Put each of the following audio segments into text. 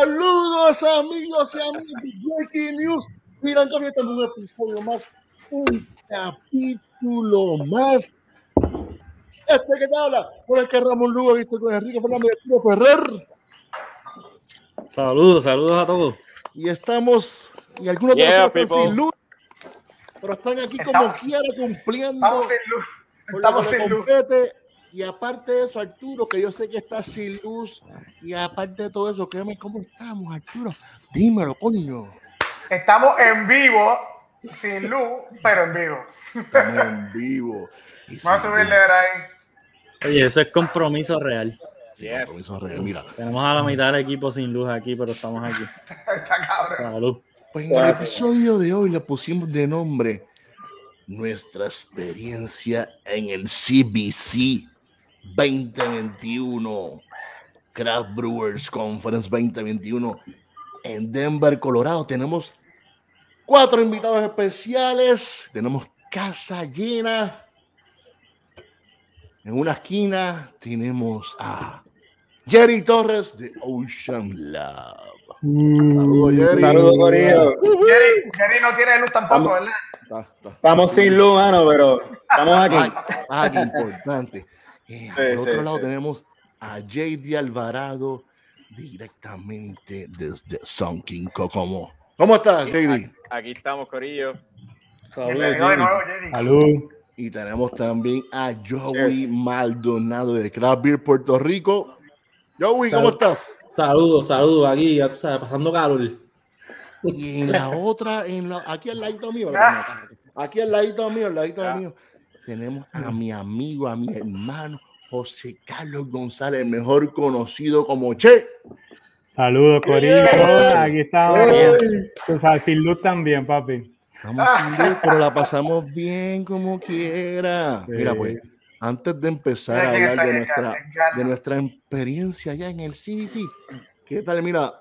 Saludos amigos y amigos de Breaking News. Miran que estamos en un episodio más, un capítulo más. Este que te habla, por el que Ramón Lugo, visto con Enrique Fernando y Arturo Ferrer. Saludos, saludos a todos. Y estamos, y algunos de Yeah, nosotros people. sin luz, pero están aquí como Estamos- quiera cumpliendo Estamos sin luz. Estamos sin luz. compete. Y aparte de eso, Arturo, que yo sé que está sin luz, y aparte de todo eso, créeme cómo estamos, Arturo. Dímelo, coño. Estamos en vivo, sin luz, pero en vivo. Estamos en vivo. Vamos a subirle ahí. Oye, eso es compromiso real. Sí, Yes. compromiso real. Mira, Tenemos a la mitad del equipo sin luz aquí, pero estamos aquí. Está cabrón. Pues en el episodio de hoy le pusimos de nombre Nuestra experiencia en el CBC 2021. Craft Brewers Conference 2021 en Denver, Colorado. Tenemos cuatro invitados especiales. Tenemos casa llena. En una esquina tenemos a Jerry Torres de Ocean Lab. Saludos, Jerry. Saludos, Corillo. Jerry, Jerry no tiene luz tampoco. ¿verdad? Está- está- Estamos sin luz, mano, pero estamos aquí. Ah, ah, qué importante. Eh, Sí, por otro sí, lado sí. tenemos a JD Alvarado directamente desde Sunking Kokomo. ¿Cómo estás, JD? Aquí estamos, Corillo. Saludos. Salud. Y tenemos también a Joey Maldonado de Craft Beer Puerto Rico. Joey, ¿cómo Salud. estás? Saludos, saludos, aquí, ya tú sabes, pasando calor. Y en la otra, en la, aquí al ladito mío, aquí al ladito mío, al ladito Ah. mío, tenemos a mi amigo, a mi hermano, José Carlos González, mejor conocido como Che. Saludos, Corillo. Aquí estamos. Tú sabes, sin luz también, papi. Estamos sin luz, pero la pasamos bien como quiera. Sí. Mira, pues, antes de empezar a hablar de nuestra, de nuestra experiencia allá en el CBC, ¿qué tal? Mira,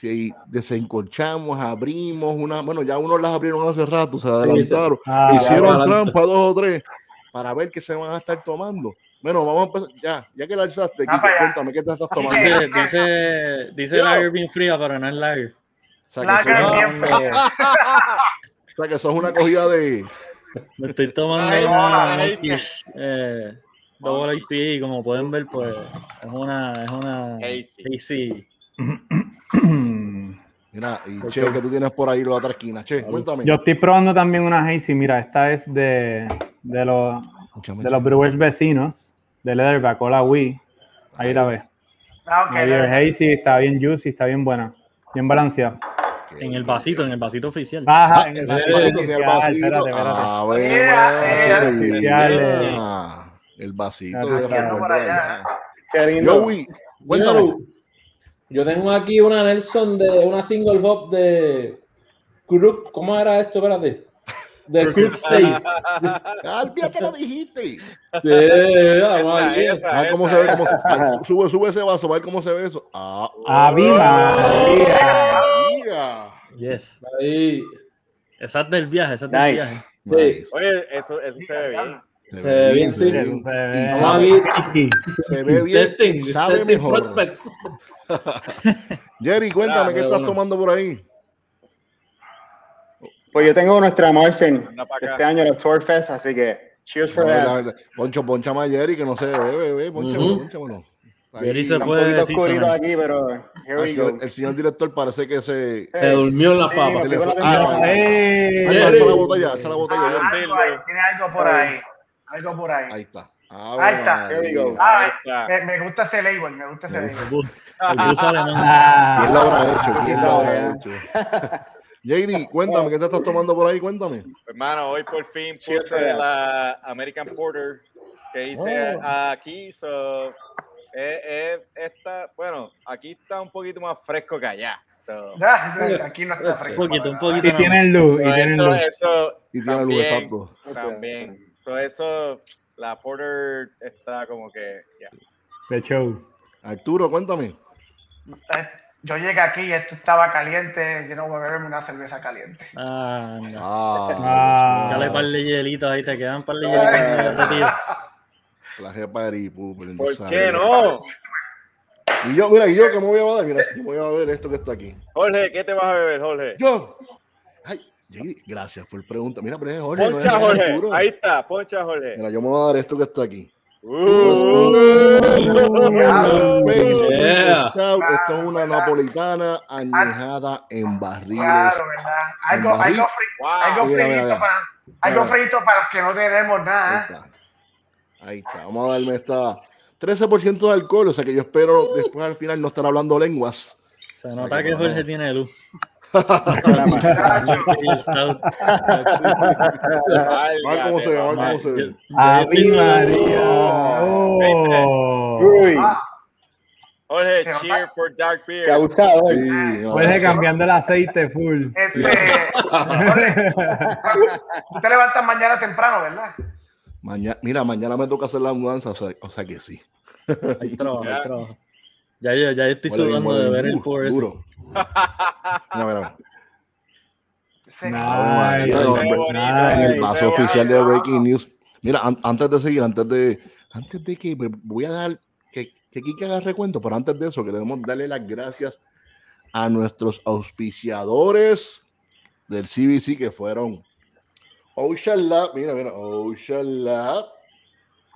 si desencolchamos, abrimos una, bueno, ya unos las abrieron hace rato, se adelantaron, Ah, hicieron trampa dos o tres para ver qué se van a estar tomando. Bueno, vamos a empezar, ya, ya que la alzaste, Ah, cuéntame, ¿qué te estás tomando? Dice, dice, dice lager bien fría, pero no es lager. O sea, que Lager sos- bien frío. o sea, que sos una cogida de... Me estoy tomando Ay, una eh, Double IPA y como pueden ver, pues es una, es una hazy. Mira, y Che, que tú tienes por ahí la otra esquina. Che, cuéntame. Yo estoy probando también una Hazy. Mira, esta es de, de, los, de los brewers vecinos de Leatherback. Hola, Wii. Ahí la ves. Ah, ok, Ahí es Hazy, está bien juicy, está bien buena. Bien balanceada. En el vasito, en el vasito oficial. Baja. Ah, en el vasito, oficial, el vasito. Espérate, espérate. Ah, bueno, Yeah, María. yeah. El vasito. Joey, cuéntame. Yo, yo tengo aquí una Nelson de una single hop de Crook. ¿Cómo era esto? Espérate. De Crook State. Albia, te lo dijiste. Sí, vamos Esa, esa. Ah, cómo se ve. Cómo, ah, sube, sube ese vaso, a ver cómo se ve eso. Ah, ¡Ave María! María. Yes. Ahí. Esa es del viaje, esa es del Nice. viaje. Sí. Nice. Oye, eso, eso se ve bien. Se ve bien, se sí. bien. se ve sabe, se ve bien, Testing, y sabe testing mejor. Jerry, cuéntame, Ah, ¿qué estás bueno. tomando por ahí? Pues yo tengo nuestra este año, los Tour Fest, así que cheers for No, that. Poncho, poncha más Jerry, que no se ve, bebé. Ponchamelo, Ujú. ponchamelo. Ahí. Jerry se un puede poquito decir. oscurito sonar. aquí, pero here Ah, we el, go. señor, el señor director parece que se. Se durmió en la Sí, papa. me pegó la Ah, temporada. ¡Eh! Ahí, Jerry. alza la botella, alza la botella. Ah, Jerry. algo ahí, Tiene algo por ahí. Algo por ahí. Ahí está. Ahí está. Here we go. Ah, Ahí está. me, me gusta ese label, me gusta ese label. El bus alemán. Ah, ¿Quién lo JD, cuéntame, ¿qué te estás tomando por ahí? Cuéntame. Hermano, hoy por fin puse la American Porter que hice Oh. aquí. So, eh, eh, esta, bueno, aquí está un poquito más fresco que allá. So, Ya, aquí no está Un fresco. poquito, un para nada. poquito. Y tienen luz, y so tienen eso, luz. eso Y tiene luz, también, exacto. también. So, eso, la Porter está como que, ya. De show. Arturo, cuéntame. Yo llegué aquí y esto estaba caliente. Yo no voy a beberme una cerveza caliente. Ah, no. Ah, Ah. Dale par de hielitos ahí, te quedan par de hielitos la jefa de Ripu, ¿Por qué no? Y yo, mira, y yo que me voy a dar, mira, yo voy a ver esto que está aquí. Jorge, ¿qué te vas a beber, Jorge? Yo. Ay, gracias por preguntar. Mira, pero es Jorge. no es Poncha, Jorge. Ahí está, poncha, Jorge. Mira, yo me voy a dar esto que está aquí. Esto es una napolitana añejada en barriles. Claro, ¿verdad? Algo, barril. algo, fri- wow. algo Mira, mira, frito mira. para, algo frito para los que no tenemos Ahí nada. está. Ahí está. Vamos a darme esta 13% de alcohol, o sea que yo espero después al final no estar hablando lenguas. Se nota que no, Jorge tiene luz. ¿Cómo se ve? Ah, ¿Cómo se ¡Ave estoy- María! Uy, Jorge, cheer for dark beer. qué abusado. Sí, eh. no, Jorge eso- cambiando el aceite full. este, Jorge, tú te levantas mañana temprano, ¿verdad? Mañana, mira, mañana me toca hacer la mudanza, o sea, o sea que sí. Hay trabajo, hay trabajo. Ya, yo, ya yo estoy sudando de ver el ese. duro. Mira, mira, no, el vaso Ay, oficial de Breaking News. Mira, an- antes de seguir, antes de, antes de que me voy a dar, que, que Kike haga recuento, pero antes de eso queremos darle las gracias a nuestros auspiciadores del CBC que fueron Ocean Lab, mira, mira, Ocean Lab,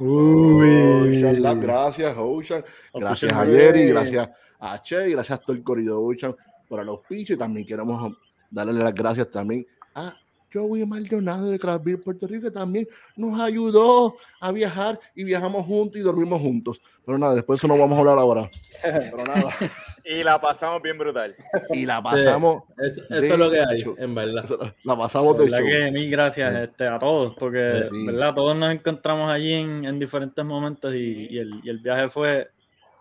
Uy. Ocean Lab, gracias Ocean, gracias a Jerry, gracias a Che, y gracias a todo el corrido Ocean por el auspicio y también queremos darle las gracias también a Joey Maldonado de Craft Beer Puerto Rico que también nos ayudó a viajar y viajamos juntos y dormimos juntos. Pero nada, después de eso no vamos a hablar ahora. Pero nada, Y la pasamos bien brutal. y la pasamos, Es- eso es lo que hay, hecho. en verdad. la pasamos de verdad que mil gracias Sí. este, a todos, porque Sí. ¿verdad? todos nos encontramos allí en, en diferentes momentos y, y el, y el viaje fue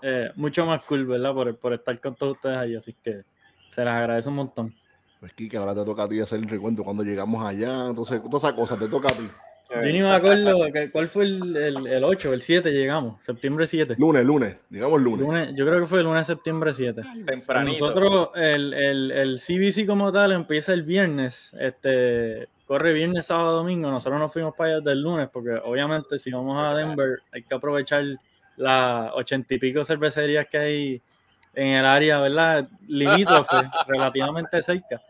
eh, mucho más cool, ¿verdad? Por, por estar con todos ustedes allí, así que se les agradece un montón. Pues Kike, ahora te toca a ti hacer el recuento cuando llegamos allá, entonces todas esas cosas te toca a ti. Yo ni me acuerdo que- cuál fue el, el, el 8, el 7 llegamos, septiembre 7. Lunes, lunes, digamos lunes. Lunes, yo creo que fue el lunes septiembre 7. Tempranito. Nosotros, el, el, el CBC como tal empieza el viernes, este, corre viernes, sábado, domingo. Nosotros nos fuimos para allá desde el lunes porque obviamente si vamos a Denver hay que aprovechar las ochenta y pico cervecerías que hay en el área, ¿verdad? Limítrofe, relativamente cerca.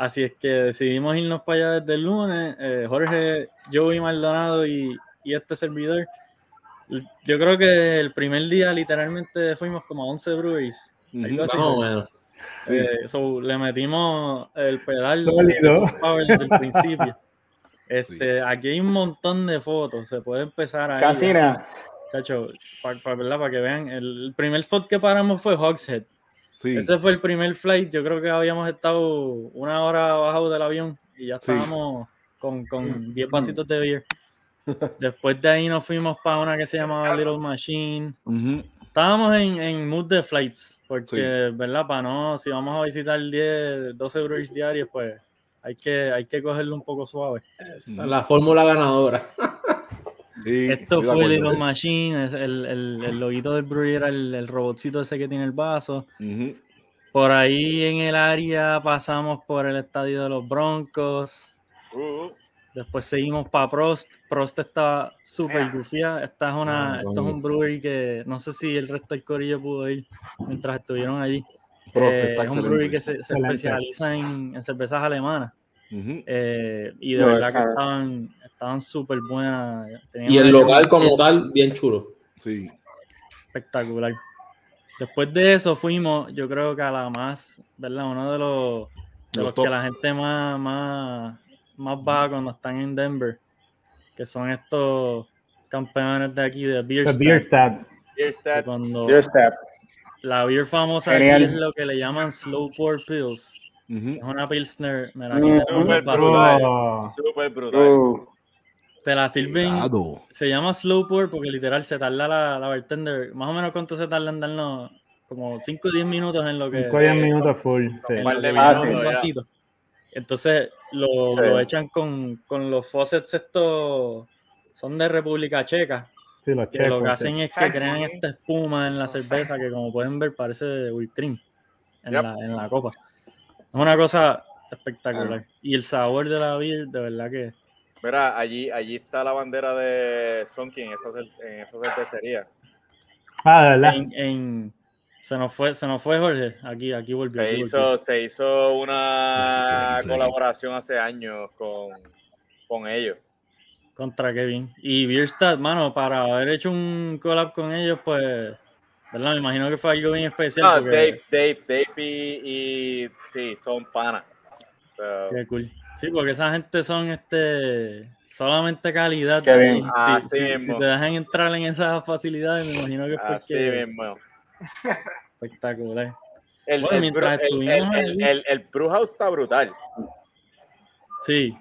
Así es que decidimos irnos para allá desde el lunes. eh, Jorge, Joey Maldonado y, y este servidor. Yo creo que el primer día literalmente fuimos como a 11 breweries. algo así. Más o menos. Sí. Eh, so, le metimos el pedal Sólido. desde el principio. Este, Aquí hay un montón de fotos, se puede empezar ahí. Casi nada. Chacho, para que vean, el, el primer spot que paramos fue Hogshead. Sí, Ese fue el primer flight, yo creo que habíamos estado una hora abajo del avión y ya Sí. estábamos con, con 10 vasitos de beer. Después de ahí nos fuimos para una que se llamaba Little Machine. Ujú. Estábamos en, en mood de flights, porque, ¿verdad? Para no, si vamos a visitar 10, 12 breweries diarios, pues hay que, hay que cogerlo un poco suave. Esa es la fórmula ganadora. Sí, Esto fue acuerdo. Little Machine, el, el, el loguito del brewery era el, el robotcito ese que tiene el vaso. Ujú. Por ahí en el área pasamos por el estadio de los Broncos. Uh, Después seguimos para Prost. Prost está súper Yeah. gufía. Esta es una, Ah, esto es un brewery que no sé si el resto del corillo pudo ir mientras estuvieron allí. Prost Eh, está es un brewery que se, se especializa en, en cervezas alemanas. Eh, y de No, verdad que estaban estaban súper buenas. Tenían Y el local como tal, bien chulo. Sí. espectacular. Después de eso fuimos, yo creo que a la más, ¿verdad? Uno de los, de Los que la gente más, más, más va cuando están en Denver, que son estos campeones de aquí de Beer Beer que that. Cuando Your step. la beer famosa aquí es lo que le llaman Slow Pour Pills. Es una Pilsner, Súper el vaso. brutal. Oh, Súper brutal. Te la sirven, Cuidado. se llama Slow Pour porque literal se tarda la, la bartender, más o menos cuánto se tarda en darnos, como 5 o 10 minutos en lo que... 5 o 10 minutos full. Sí. minutos. Entonces lo, Sí. lo echan con, con los faucets estos, son de República Checa, Sí, los que lo que sí. hacen es que crean esta espuma en la cerveza que como pueden ver parece whipped cream en, Yep. la, en la copa. Es una cosa espectacular. Y el sabor de la beer, de verdad que Mira, allí, allí está la bandera de Sonky en esa, cer- en esa cervecería. Ah, de verdad. en, en, Se nos fue, se nos fue Jorge. Aquí, aquí volvió. Se aquí hizo, volvió. se hizo una colaboración hace años con, con ellos. Contra Kevin. Y Bierstadt, mano, para haber hecho un collab con ellos, pues, ¿verdad? Me imagino que fue algo bien especial. No, porque- Dave, Dave, Dave y, y- sí, son panas. So, Qué cool. Sí, porque esa gente son este solamente calidad. Qué bien. Y si- Así si, mismo. si te dejan entrar en esas facilidades, me imagino que es así porque mismo. espectacular. El, Bueno, el, mientras el, estuvimos el, el, el, el Brew House está brutal. Sí,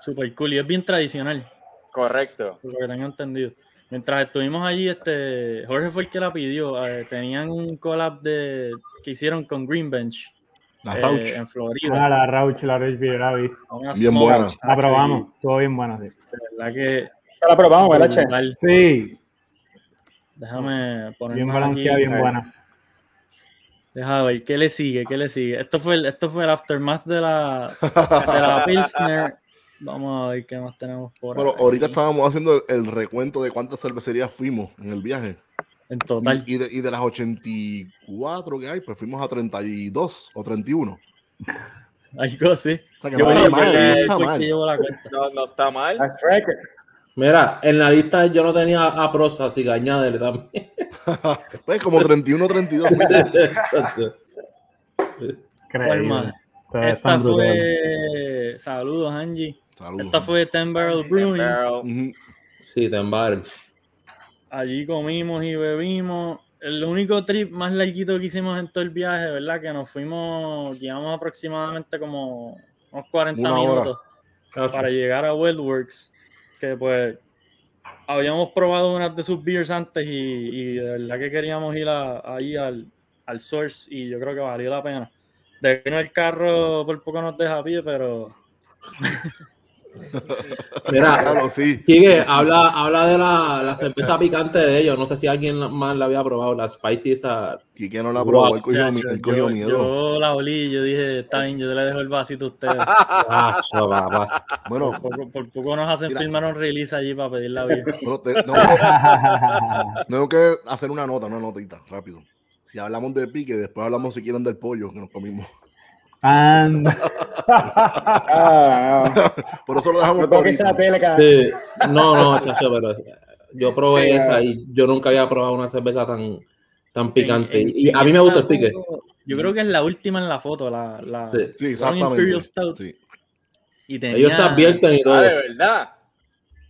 super cool. Y es bien tradicional, Correcto. por lo que tengo entendido. Mientras estuvimos allí, este Jorge fue el que la pidió. eh, tenían un collab de que hicieron con Green Bench La eh, Rauch. en Ah, Florida. la Rauch, la Rauch la. Una Bien buena. La probamos, estuvo bien buena, sí. De verdad que Ya la probamos, ¿verdad, Che? Sí, Déjame poner bien balanceada, bien buena. Deja ver, ¿qué le sigue? ¿Qué le sigue? Esto fue el, esto fue el aftermath de la, de la Pilsner. Vamos a ver qué más tenemos por Bueno, aquí. ahorita estábamos haciendo el, el recuento de cuántas cervecerías fuimos en el viaje. En Y, total. y de, y de las 84 que hay, pues fuimos a 32 o 31. Algo así. O sea que Yo no está mal, no está mal. No, no está mal. Mira, en la lista yo no tenía a Prosa, así que añádele también. Pues como 31 32. Exacto. Ustedes Esta fue. Saludos, Angie. Saludos. Esta fue Ten Barrel Brewing. Pero Ujú. Sí, Tembar. Allí comimos y bebimos. El único trip más larguito que hicimos en todo el viaje, ¿verdad? Que nos fuimos, llevamos aproximadamente como unos 40 Una hora. minutos para llegar a Wildworks. Que pues habíamos probado unas de sus beers antes y, y de verdad que queríamos ir a- ahí al, al source y yo creo que valió la pena. De que no el carro por poco nos deja a pie, pero Mira, Claro, sí. Quique, habla, habla de la, la cerveza picante de ellos. No sé si alguien más la había probado, la Spicy esa. Quique no la probó, él cogió, Chacho, él cogió yo, miedo. yo la olí y yo dije, está bien, yo le dejo el vasito a ustedes. Ah, papá. Bueno, Por poco, por poco nos hacen Mira. firmar un release allí para pedir la vida. bueno, te- tengo, que, tengo que hacer una nota, una notita, rápido. Si hablamos del pique, después hablamos si quieren del pollo que nos comimos. Anda. Ah, no. Por eso lo dejamos No esa tele. Sí, no, no, chacho, pero yo probé Sí, esa y yo nunca había probado una cerveza tan, tan picante. En- en- y a mí me gusta el pique. Yo creo que es la última en la foto, la, la Sí. Sí, exactamente. Imperial Stout. Sí. Y tenía, Ellos te advierten y todo. Ah, de verdad.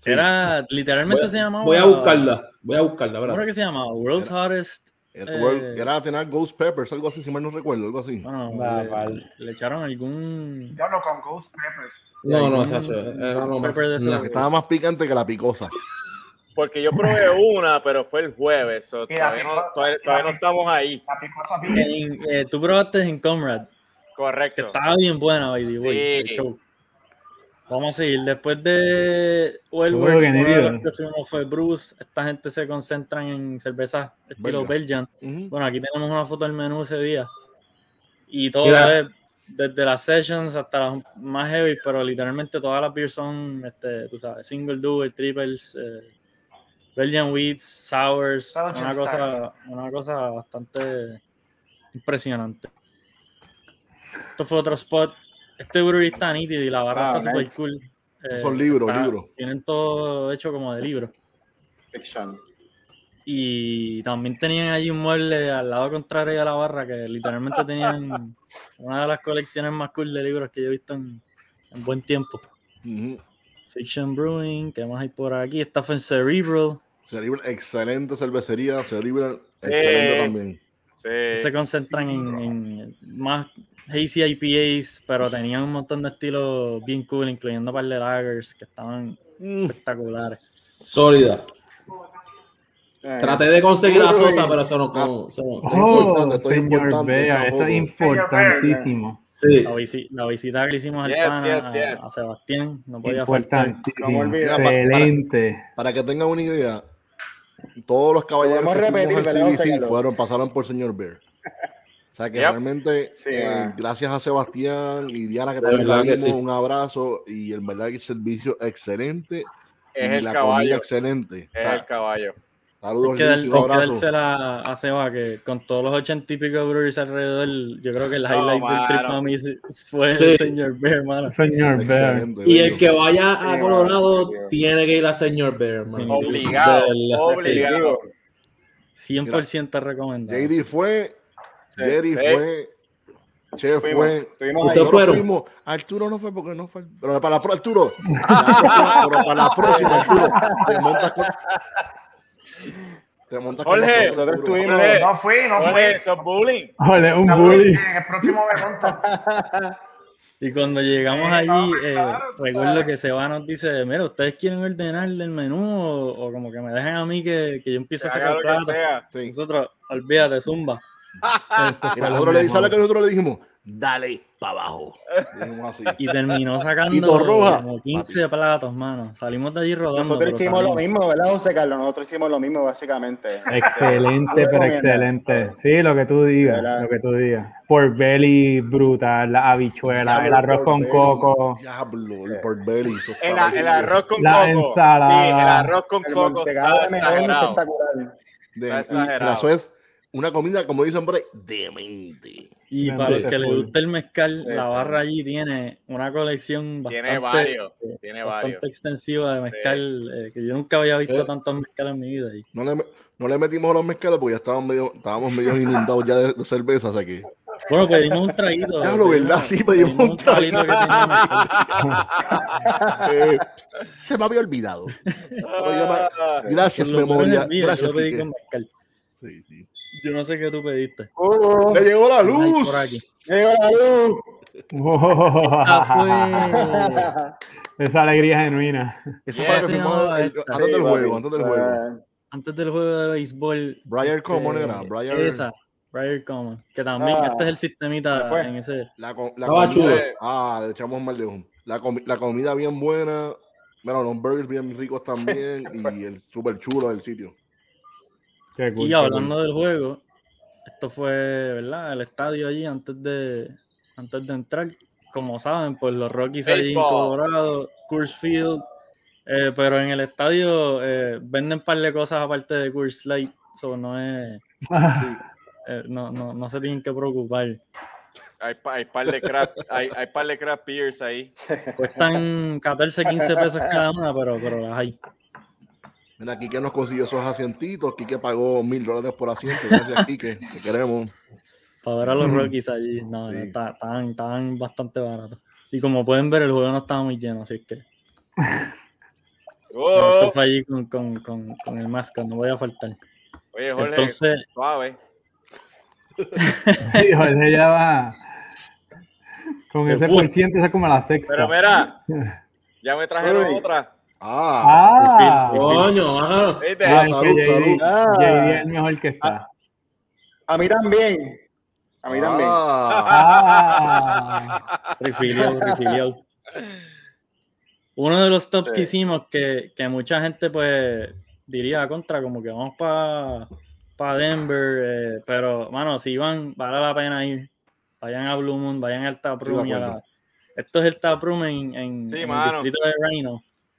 Sí. Era, literalmente Voy, se llamaba. voy a buscarla, voy a buscarla, ¿Cómo era ¿verdad? que se llamaba? World's Hottest. Eh, World- era tener Ghost Peppers, algo así, si mal no recuerdo, algo así. Bueno, Va, le, le echaron algún. Yo hablo con Ghost Peppers. No, no, algún era lo más. Estaba más picante que la picosa. Porque yo probé una, pero fue el jueves. so todavía, no, todavía, no estamos ahí. La picosa. En- eh, tú probaste en Comrade, que Correcto. estaba bien buena, by the way, Sí. el show. Vamos a seguir. Después de Wellworks, que fuimos fue Bruce. Esta gente se concentran en cervezas estilo Belga. Belgian. Ujú. Bueno, aquí tenemos una foto del menú ese día. Y todo Mira. es desde las sessions hasta las más heavy, pero literalmente todas las beers son, este, tú sabes, single double, triples, eh, Belgian wheats, sours, Belgian una cosa, una cosa bastante impresionante. Esto fue otro spot. Este brewery está nítido y la barra Ah, está super nice. cool. Eh, Son libros, está- libros. Tienen todo hecho como de libros. Fiction. Y también tenían allí un mueble al lado contrario de la barra que literalmente tenían una de las colecciones más cool de libros que yo he visto en, en buen tiempo. Fiction Brewing, ¿qué más hay por aquí? Esta fue en Cerebral. Cerebral, excelente cervecería. Cerebral, excelente también. Sí. Se concentran en, en más hazy IPAs, pero tenían un montón de estilos bien cool, incluyendo un par de lagers que estaban Mm. espectaculares. Sólida. Eh, Traté de conseguir a. Sosa, pero eso no. eso no- Oh, importante, esto es señor importante, Bea, esta esto es importantísimo. Sí. La, visi- la visita que le hicimos al Yes, pana, yes, a- yes. A, Sebastián, no podía faltar. ¿Cómo Importantísimo. olvidar? Excelente. Para que tengan una idea, todos los caballeros que repetir, al ¿verdad, CBC fueron, pasaron por señor Bear. O sea que Yep. realmente, Sí, eh, gracias a Sebastián y Diana que también la vimos, sí. un abrazo y en verdad que el servicio excelente Es y el la caballo. comida excelente. O Es sea, el caballo. Saludos, que, un que abrazo. dársela a Seba que con todos los ochenta y pico brewers alrededor, yo creo que el No, highlight del trip para mí fue Sí. el señor Bear, mano. Señor Bear. Excelente, Y el que vaya a Colorado tiene que ir a señor Bear, man. Obligado, De verdad. obligado. 100% recomendado. JD fue. Jerry Sí. fue, Che Fuimos, fue. Ustedes fueron. fuimos. Arturo no fue porque no fue. Pero para la pro- Arturo. la próxima- pero para la próxima, Arturo. Te montas con. Te montas con Jorge, nosotros, estuvimos. Jorge. No fui, no fui. Eso es bullying. Ole, un En bully. el próximo me monta. Y cuando llegamos allí, no, eh, recuerdo que Seba nos dice, mira, ¿ustedes quieren ordenar del menú o, o como que me dejen a mí que, que yo empiece a sacar sea. Sí. Nosotros, olvídate, zumba. Mira, nosotros le dijimos, ¿sabes qué nosotros le dijimos? Dale para abajo. Así. Y terminó sacando roja, como 15 platos, mano. Salimos de allí rodando. Nosotros hicimos lo mismo, ¿verdad, José Carlos? Nosotros hicimos lo mismo, básicamente. Excelente, ¿Tú pero excelente. Sí, lo que tú digas, ¿Verdad? lo que tú digas. Por belly brutal, la habichuela, el arroz con belly. coco. Diablo, el pork belly. El, arroz con La coco. ensalada. Sí, el arroz con El coco está espectacular. De- está y- exagerado. Eso es una comida, como dicen por ahí, demente. Y Sí, para el sí, que le guste el mezcal, Sí, la barra allí tiene una colección bastante, Tiene varios. Tiene bastante varios. extensiva de mezcal, eh, que yo nunca había visto Sí. tantos mezcal en mi vida. Y No le, no le metimos a los mezcales porque ya estábamos medio, estábamos medio inundados ya de, de cerveza, o sea que. Bueno, pedimos un traguito. Diablo, pedimos- ¿verdad? Sí, pedimos un traguito eh, se me había olvidado. Gracias, lo memoria. el yo lo pedí con mezcal. Sí, sí. Yo no sé qué tú pediste. Uh, ¡Le llegó la luz! llegó la luz. Esa alegría genuina. Esa Ya fue la que antes del juego, antes del juego. Ah, antes del juego de béisbol. Briar Common este, era, Briar. Esa, Briar Common. Que también, Ah, este es el ¿qué sistemita fue? en ese. La, comida- chulo. Ah, le echamos mal de ojo. La, la comida bien buena. Bueno, los burgers bien ricos también. y el súper chulo del sitio. Cool, Y hablando del juego, esto fue, ¿verdad? El estadio allí antes de, antes de entrar. Como saben, pues los Rockies allí en Baseball. Colorado, Coors Field. eh, pero en el estadio eh, venden un par de cosas aparte de Coors Light. Eso no es. eh, no, no, no se tienen que preocupar. Hay, hay par de craft, hay, hay par de craft beers ahí. Cuestan 14, 15 pesos cada una, pero, pero las hay. Mira, Kike nos consiguió esos asientitos. Kike pagó mil dólares por asiento. Gracias, Kike. Te queremos. Para ver a los Mm. Rockies allí. No, Sí. estaban, estaban bastante baratos. Y como pueden ver, el juego no estaba muy lleno, así que. Oh, Esto fue allí con, con, con, con el mascot, no voy a faltar. oye, Jorge, Entonces, suave. Sí, Jorge ya va. Con ese por ciento, esa es como la sexta. Pero mira, ya me trajeron Uy. otra. Ah, Ah, Coño. Ah, Ay, salud, que salud. Ah. JD es el mejor que está. A mí también. A mí también. Ah, Ah, refiliado, refiliado. Uno de los tops que Sí. hicimos que, que mucha gente pues diría contra, como que vamos para Denver, eh, pero mano, si van, vale la pena ir. Vayan a Blue Moon, vayan al Taproom. y a la-. Esto es el Taproom en, en, Sí, en el distrito de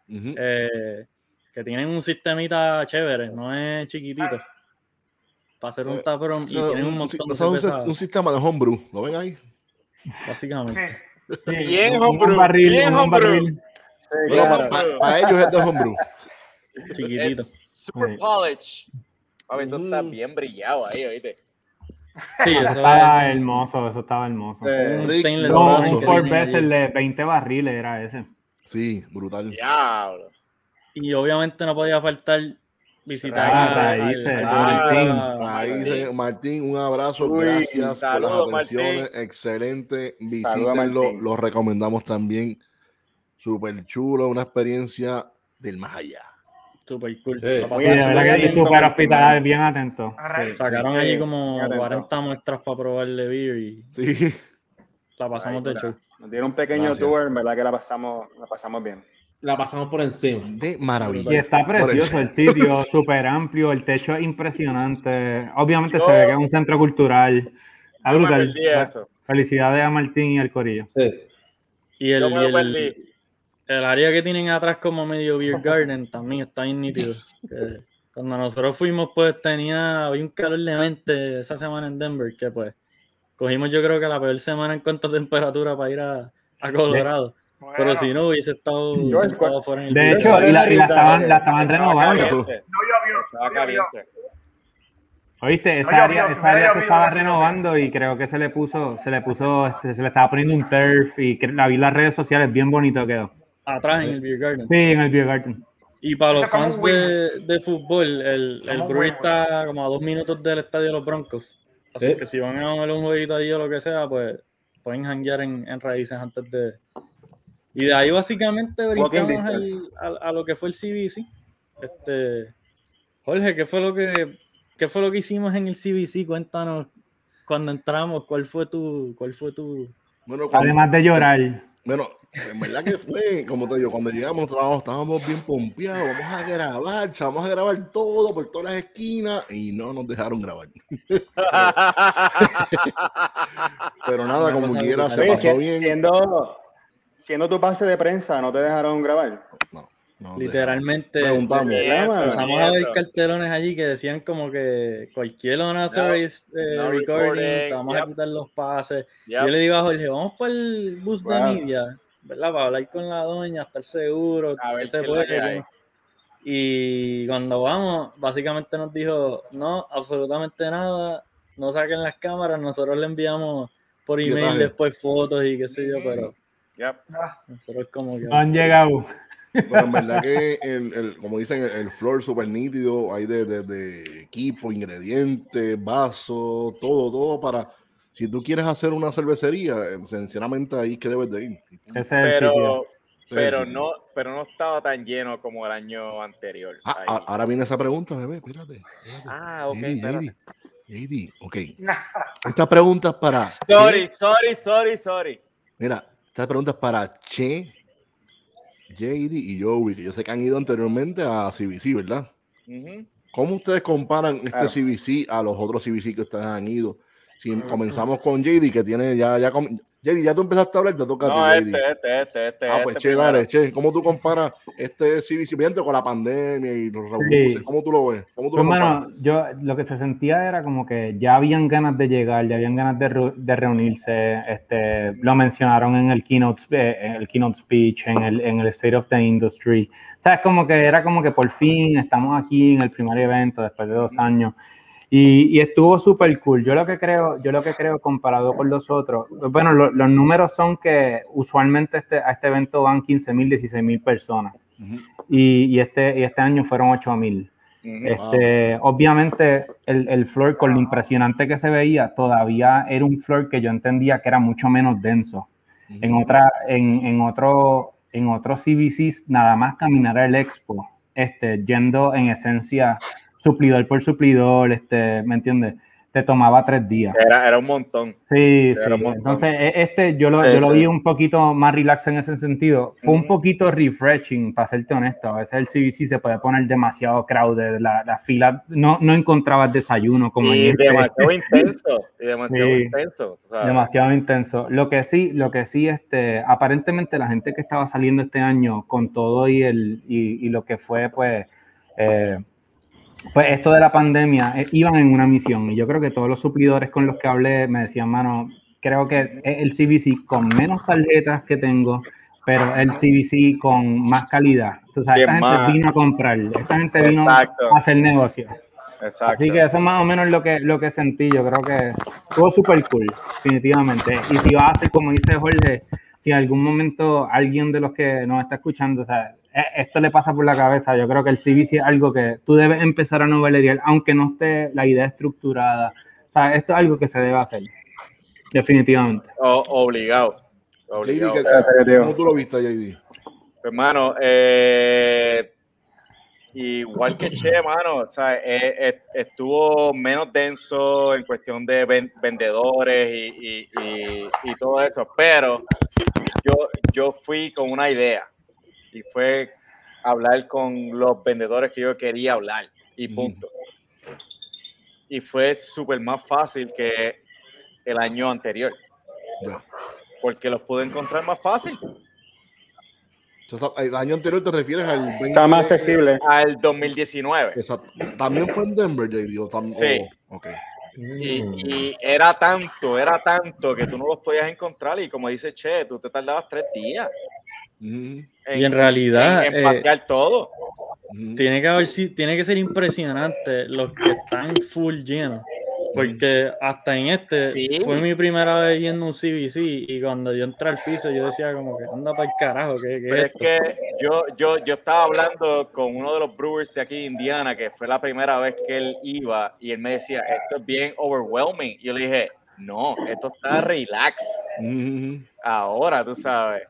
Eh, que tienen un sistemita chévere, no es chiquitito. Para hacer un Eh, taproom y tienen un un, montón de eso es un, cerveza, un sistema de homebrew. ¿Lo ven ahí? básicamente. Sí. sí, Bien, homebrew, bien, homebrew. para ellos es de homebrew. Chiquitito. Es super Sí. polish. A ver, eso está Mm. bien brillado ahí, ¿oíste? Sí, Eso estaba es hermoso, eso estaba hermoso. Un Rick, stainless un un allí. Vessel de 20 barriles era ese. Sí, brutal. Diablo. Y obviamente no podía faltar visitar Ah, raíces, al- Martín. Ahí, dice, Martín, un abrazo. Uy, Gracias por saludos, las atenciones. Martín. Excelente. Visítenlo. Lo recomendamos también. Súper chulo. Una experiencia del más allá. Super cool. Sí. La Sí, pasamos de verdad que súper bien atento. Arre. Sí. Sacaron Sí, allí como muy atento. 40 muestras para probarle beer y Sí. la pasamos de Ahí, show. Nos dieron un pequeño Gracias. tour, en verdad que la pasamos, la pasamos bien. La pasamos por encima. De maravilla. Y está precioso el sitio, súper amplio, el techo es impresionante. Obviamente Yo- se ve que es un centro cultural. Está brutal. Felicidades a Martín y al Corillo. Sí. Y el, y el, área que tienen atrás como medio beer garden también está bien nítido. Cuando nosotros fuimos, pues tenía, había un calor de mente esa semana en Denver, que pues cogimos yo creo que la peor semana en cuanto a temperatura para ir a, a Colorado. Pero Bueno, si no, hubiese estado, Yo, hubiese el estado cual- fuera en el De video. hecho, y la, y la estaban, la estaban renovando. Caliente, no llovió, Estaba caliente. Oíste, esa No, yo- área, esa área se estaba renovando y creo que se le puso, se le puso, este, se le estaba poniendo un turf y que la vi en las redes sociales, bien bonito quedó. Atrás en el Beer Garden. Sí, en el Beer Garden. Y para los fans de, de fútbol, el, el Brewery está como a dos minutos del estadio de los Broncos. Así Sí. que si van a ver un jueguito ahí o lo que sea, pues pueden janguear en, en raíces antes de. Y de ahí básicamente brincamos a, a lo que fue el CBC. Este, Jorge, ¿qué fue lo que qué fue lo que hicimos en el CBC? Cuéntanos cuando entramos, cuál fue tu, cuál fue tu Bueno, cuando- Además de llorar. Bueno, en verdad que fue, como te digo, cuando llegamos estábamos, estábamos bien pompeados, vamos a grabar, vamos a grabar todo por todas las esquinas y no nos dejaron grabar. Pero nada, como quiera, se pasó si- bien. siendo, siendo tu pase de prensa, ¿no te dejaron grabar? No, no, literalmente Preguntamos. Empezamos a ver cartelones allí que decían como que cualquier unauthorized eh, no recording, recording, te vamos a quitar los pases. Yep. Yo le digo a Jorge, vamos para el bus Wow. de media, ¿verdad? Para hablar con la doña, estar seguro, A ver se puede. Y cuando vamos, básicamente nos dijo, no, absolutamente nada, no saquen las cámaras, nosotros le enviamos por email después fotos y qué sé yo, pero Yep. Nosotros como que... No han llegado. Pero en verdad que, el, el- como dicen, el, el floor súper nítido, hay de, de- de equipo, ingredientes, vasos, todo, todo para... Si tú quieres hacer una cervecería, eh, sinceramente ahí es que debes de ir. Es. Pero, pero no, pero no estaba tan lleno como el año anterior. Ah, ahí. ah, ahora viene esa pregunta, bebé, espérate. espérate. Ah, ok, JD, espérate. JD, ok. Esta pregunta es para... Sorry, sorry, sorry, sorry. Mira, esta pregunta es para Che, JD y Joey, que yo sé que han ido anteriormente a CBC, ¿verdad? Ujú. ¿Cómo ustedes comparan este Claro. CBC a los otros CBC que ustedes han ido? Si comenzamos con JD, que tiene ya, ya, com- JD, ya tú empezaste a hablar, te toca No, a ti, este, JD. este, este, este. ah, pues este Che, primero. dale, Che, ¿cómo tú comparas este CBC Obviamente, con la pandemia y los revoluciones? ¿Cómo tú lo ves? ¿Cómo tú Pues, lo mano, yo lo que se sentía era como que ya habían ganas de llegar, ya habían ganas de, de reunirse. Este, lo mencionaron en el keynote, eh, en el keynote speech, en el, en el State of the Industry. O sea, es como que era como que por fin estamos aquí en el primer evento después de dos años. Y, y estuvo súper cool. Yo lo que creo, yo lo que creo comparado con los otros, bueno, lo- los números son que usualmente este, a este evento van 15 mil, 16 mil personas. Y, y este, y este año fueron 8 mil. Este, Obviamente, el, el floor, con lo impresionante que se veía, todavía era un floor que yo entendía que era mucho menos denso. En, otra, en, en, otro, en otros CBCs, nada más caminar al expo, este, yendo en esencia suplidor por suplidor, este, ¿me entiendes? Te tomaba tres días. Era, era un montón. Sí, Era sí. montón. Entonces, e- este yo lo, yo lo vi un poquito más relax en ese sentido. Fue un poquito refreshing, para serte honesto. A veces el CBC se puede poner demasiado crowded. La, la fila, no, no encontrabas desayuno como Y en este. demasiado intenso. Y demasiado Sí. intenso. o sea, demasiado intenso. Lo que sí, lo que sí, este, aparentemente la gente que estaba saliendo este año con todo y el y, y lo que fue, pues, eh, pues esto de la pandemia, eh, iban en una misión. Y yo creo que todos los suplidores con los que hablé me decían, mano, creo que el CBC con menos tarjetas que tengo, pero el CBC con más calidad. Sí, esta gente más. vino a comprar, esta gente vino Exacto. a hacer negocio. Exacto. Así que eso es más o menos lo que, lo que sentí. Yo creo que estuvo súper cool, definitivamente. Y si va a ser, como dice Jorge, si en algún momento alguien de los que nos está escuchando, o sea, esto le pasa por la cabeza, yo creo que el CBC es algo que tú debes empezar a novelear, aunque no esté la idea estructurada. O sea, esto es algo que se debe hacer, definitivamente. O- obligado. JD, Obligado. ¿qué- Espérate, tío. ¿cómo tú lo viste, JD? Hermano, eh, igual que Che, mano, o sea, eh, eh, estuvo menos denso en cuestión de ven- vendedores y, y- y- y todo eso, pero yo, yo fui con una idea y fue hablar con los vendedores que yo quería hablar y punto. Y fue súper más fácil que el año anterior, Ya. porque los pude encontrar más fácil. El año anterior te refieres al 20, Está más accesible. Al 2019. Exacto. También fue en Denver, JD. Sí. o- ok. Y, y era tanto, era tanto que tú no los podías encontrar y como dice Che, tú te tardabas tres días Mm, Y en realidad, en, en eh, todo. tiene que haber tiene que ser impresionante los que están full llenos. Porque hasta en este Sí. fue mi primera vez yendo a un CBC y cuando yo entré al piso yo decía como que anda para el carajo, ¿qué, qué Pero es es esto? que yo, yo, yo estaba hablando con uno de los Brewers de aquí de Indiana, que fue la primera vez que él iba, y él me decía, esto es bien overwhelming. Y yo le dije, no, esto está relax. Mm. Ahora, tú sabes.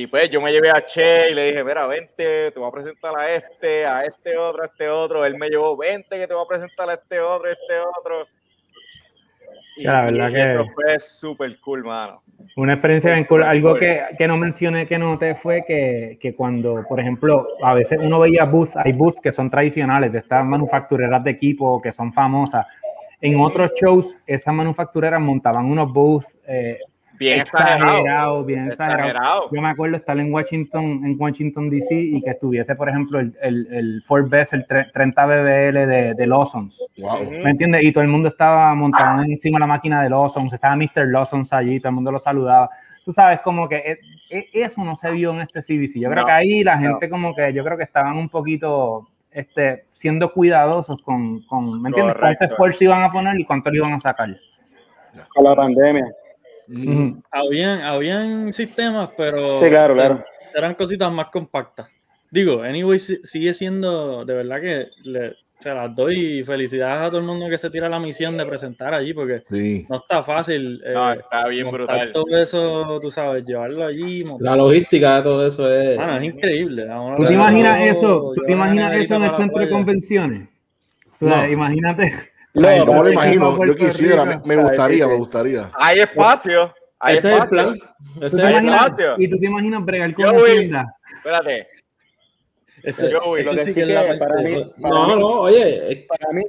Y pues yo me llevé a Che y le dije, mira, vente, te voy a presentar a este, a este otro, a este otro. Él me llevó, vente, que te voy a presentar a este otro, a este otro. Y, la verdad y que- esto fue súper cool, mano. Una experiencia bien cool. Algo que, que no mencioné, que noté fue que, que cuando, por ejemplo, a veces uno veía booths, hay booths que son tradicionales, de estas manufactureras de equipo que son famosas. En otros shows, esas manufactureras montaban unos booths eh, Bien exagerado. exagerados, bien. Exagerado. Yo me acuerdo estar en Washington, en Washington DC y que estuviese, por ejemplo, el, el, el Ford Best, el tre- 30 BBL de, de Lawson's. Wow. ¿Me entiendes? Y todo el mundo estaba montado encima de la máquina de Lawson's, estaba Mr. Lawson's allí, todo el mundo lo saludaba. Tú sabes, como que e- e- eso no se vio en este CBC. Yo creo No, que ahí la no. gente como que, yo creo que estaban un poquito este, siendo cuidadosos con, con ¿me entiendes? Cuánto esfuerzo iban a poner y cuánto le iban a sacar. Con la pandemia. Mm. Habían, habían sistemas, pero Sí, claro, claro. eran cositas más compactas. Digo, anyway, si- sigue siendo, de verdad que le, se las doy felicidades a todo el mundo que se tira la misión de presentar allí, porque Sí. no está fácil. eh, No, está bien brutal. Todo eso, tú sabes, llevarlo allí. montar- La logística de todo eso es. Mano, es increíble. ¿Tú te imaginas todo, eso? ¿Tú te imaginas eso en el centro de convenciones? No. Imagínate. No, Ay, No me lo imagino. para Yo quisiera, me, Rico. me gustaría, me gustaría. Hay espacio. Hay Ese es el espacio. plan. ¿Tú Ese es el espacio. y tú te imaginas bregar con voy- tienda. Espérate. Ese, Joey, ese lo que sí que es la que parte- para mí- No, no, oye, es- Para mí,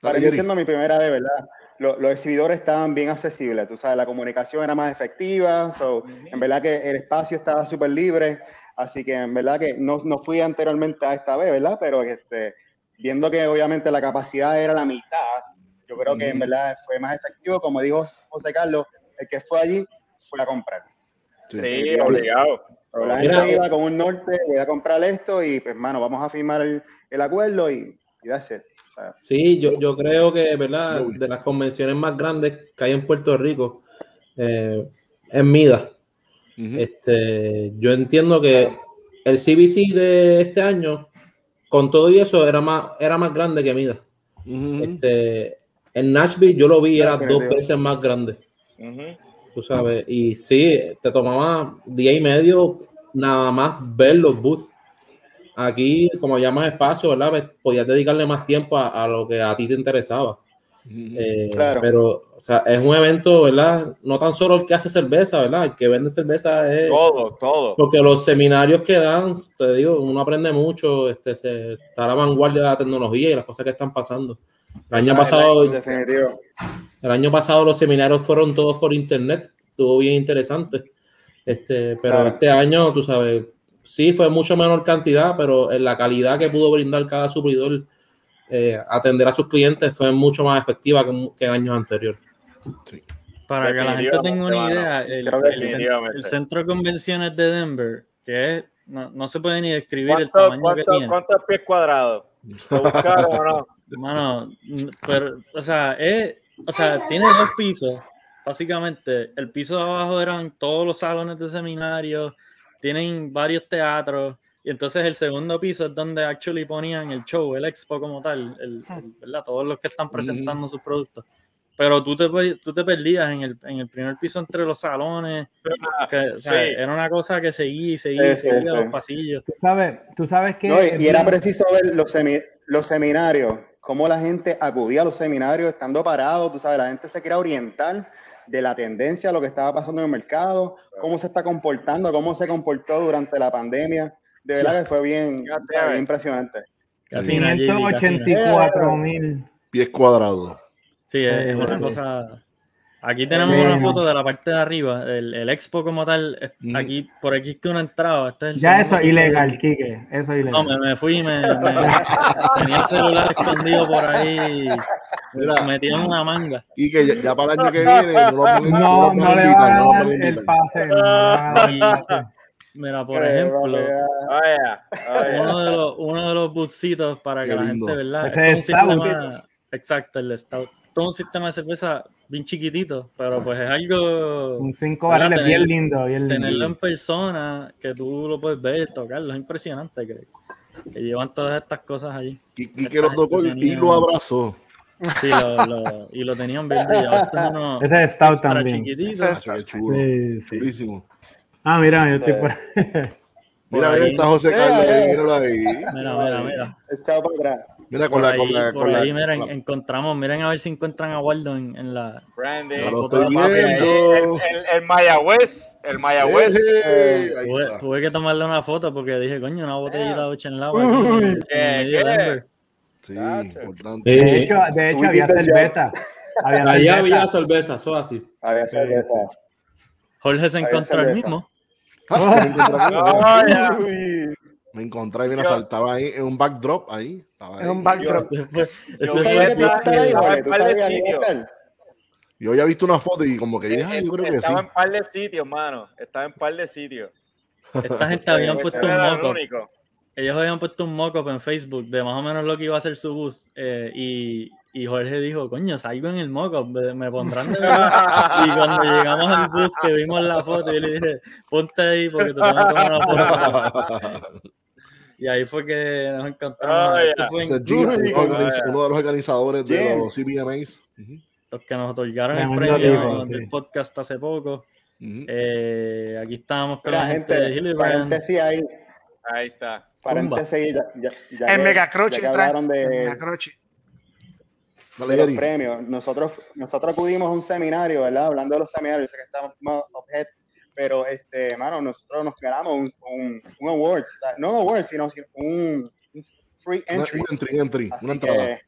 para mí siendo mi primera vez, ¿verdad? Lo- Los, exhibidores estaban bien accesibles, tú sabes, la comunicación era más efectiva, so, en verdad que el espacio estaba súper libre, así que en verdad que no, no fui anteriormente a esta vez, ¿verdad? Pero este, viendo que obviamente la capacidad era la mitad, yo creo que en verdad fue más efectivo, como dijo José Carlos, el que fue allí fue a comprar. Sí. Sí, obligado. Pero la gente iba con un norte, voy a comprar esto y pues, mano, vamos a firmar el, el acuerdo y, y that's it. O sea, Sí, yo, yo creo que, ¿verdad? De las convenciones más grandes que hay en Puerto Rico, eh, es MIDA. Ujú. Este, yo entiendo que el CBC de este año, con todo y eso, era más, era más grande que MIDA. Este, en Nashville yo lo vi, era dos veces más grande, Ujú. tú sabes. Y sí, te tomaba día y medio nada más ver los booths. Aquí, como había más espacio, ¿verdad? Podías dedicarle más tiempo a, a lo que a ti te interesaba. Eh, Claro. Pero, o sea, es un evento, ¿verdad? No tan solo el que hace cerveza, ¿verdad? El que vende cerveza es... Todo, todo. Porque los seminarios que dan, te digo, uno aprende mucho, este, se, está a la vanguardia de la tecnología y las cosas que están pasando. El año pasado, definitivo. el año pasado los seminarios fueron todos por internet, estuvo bien interesante. Este, pero Claro. este año, tú sabes, sí fue mucho menor cantidad, pero en la calidad que pudo brindar cada suplidor, eh, atender a sus clientes fue mucho más efectiva que, que años anteriores. Para que la gente tenga una idea, el, centro de convenciones de Denver, que es, no, no se puede ni describir el ¿Cuánto- tamaño que cuánto- tiene. ¿Cuántos pies cuadrados? ¿Lo buscaron o no? Mano, n- pero, o sea, es, o sea, tiene dos pisos, básicamente. El piso de abajo eran todos los salones de seminario, tienen varios teatros, y entonces el segundo piso es donde actually ponían el show, el expo como tal, el, el- ¿verdad? Todos los que están presentando sus productos. Pero tú te, pe- tú te perdías en el, en el primer piso entre los salones, que, o sea, Sí. era una cosa que seguía y seguía y Sí, sí, seguía sí. los pasillos. Tú sabes, tú sabes que. No, y, y era preciso ver los, semi- los seminarios, cómo la gente acudía a los seminarios estando parado, tú sabes, la gente se quería orientar de la tendencia, lo que estaba pasando en el mercado, cómo se está comportando, cómo se comportó durante la pandemia. De verdad que fue bien, bien impresionante. Casina. 584 mil. Pies cuadrados. Sí, es, es una cosa. Aquí tenemos una foto de la parte de arriba, el, el expo como tal, Mm. aquí, por aquí es que uno entraba. Este es Ya eso es ilegal, Quique. Eso es No, ilegal. me, me fui y me, me- tenía el celular escondido por ahí, Mira. metido en una manga. Y que ya, ya para el año que viene no No, no pueden le van no a dar el pase. no Mira, por Eh, ejemplo, Vaya, vaya. uno de los, uno de los busitos para Qué que la lindo. gente, ¿verdad? Ese es un stout. sistema- exacto, el stout. Todo un sistema de cerveza bien chiquitito, pero pues es algo Un cinco ¿verdad? barriles Tener- bien lindo, bien tenerlo lindo. en persona, que tú lo puedes ver, tocarlo, es impresionante que, que llevan todas estas cosas allí. Y, y que lo tocó y, y lo abrazó. Sí, lo, lo- y lo tenían bien brillado. Esto es uno Ese es stout también. chiquitito. Ese es- Qué chulo. Sí, sí. Chulísimo. Ah, mira, yo estoy por Mira, Por mira, ahí. está José Eh, Carlos, eh. míralo ahí. Mira, mira, mira. Echado para atrás. Mira, Por con la, ahí, con la, por con la- ahí, miren, con la- encontramos, miren a ver si encuentran a Waldo en, en la... Brandy. Ya lo foto estoy ahí. viendo. El, el, el Mayagüez. El Mayagüez. Eh, ahí Tuve, está. tuve que tomarle una foto porque dije, coño, una botellita de ocho en. Denver. Sí, importante. De Eh, hecho, de hecho había cerveza. Había allá cerveza. había cerveza, eso así. Había cerveza. Jorge se Ahí encontró el cerveza. mismo. Me encontré Me y mira, Yo- saltaba ahí en un backdrop ahí. Estaba Es ahí. un backdrop. Yo en había visto una foto y como que dije, ay, yo creo que sí. Estaba en par de sitios, mano. Estaba en par de sitios. Esta gente habían puesto un moco. Ellos habían puesto un mock-up en Facebook de más o menos lo que iba a ser su booth. eh, y, y Jorge dijo, coño, salgo en el mock-up, me, pondrán de verdad. y cuando llegamos al booth que vimos la foto, yo le dije, ponte ahí porque te tengo que tomar una foto. Y ahí fue que nos encontramos. Ah, Esto ya. fue en G, uno de los organizadores de los CBMAs. Ujú, los que nos otorgaron el premio del sí. podcast hace poco. ujú. Eh, aquí estábamos con Mira, la gente, de gente, Hildebrand. paréntesis ahí. Ahí está. Paréntesis, ya, ya, ya El que- Mega ya que hablaron El de, de los premios. Nosotros, nosotros acudimos a un seminario, ¿verdad? Hablando de los seminarios, sé que estamos más objeto, pero este, hermano, nosotros nos ganamos un, un, un award, no un award, sino un, un free entry. una entry, entry, una entrada. que,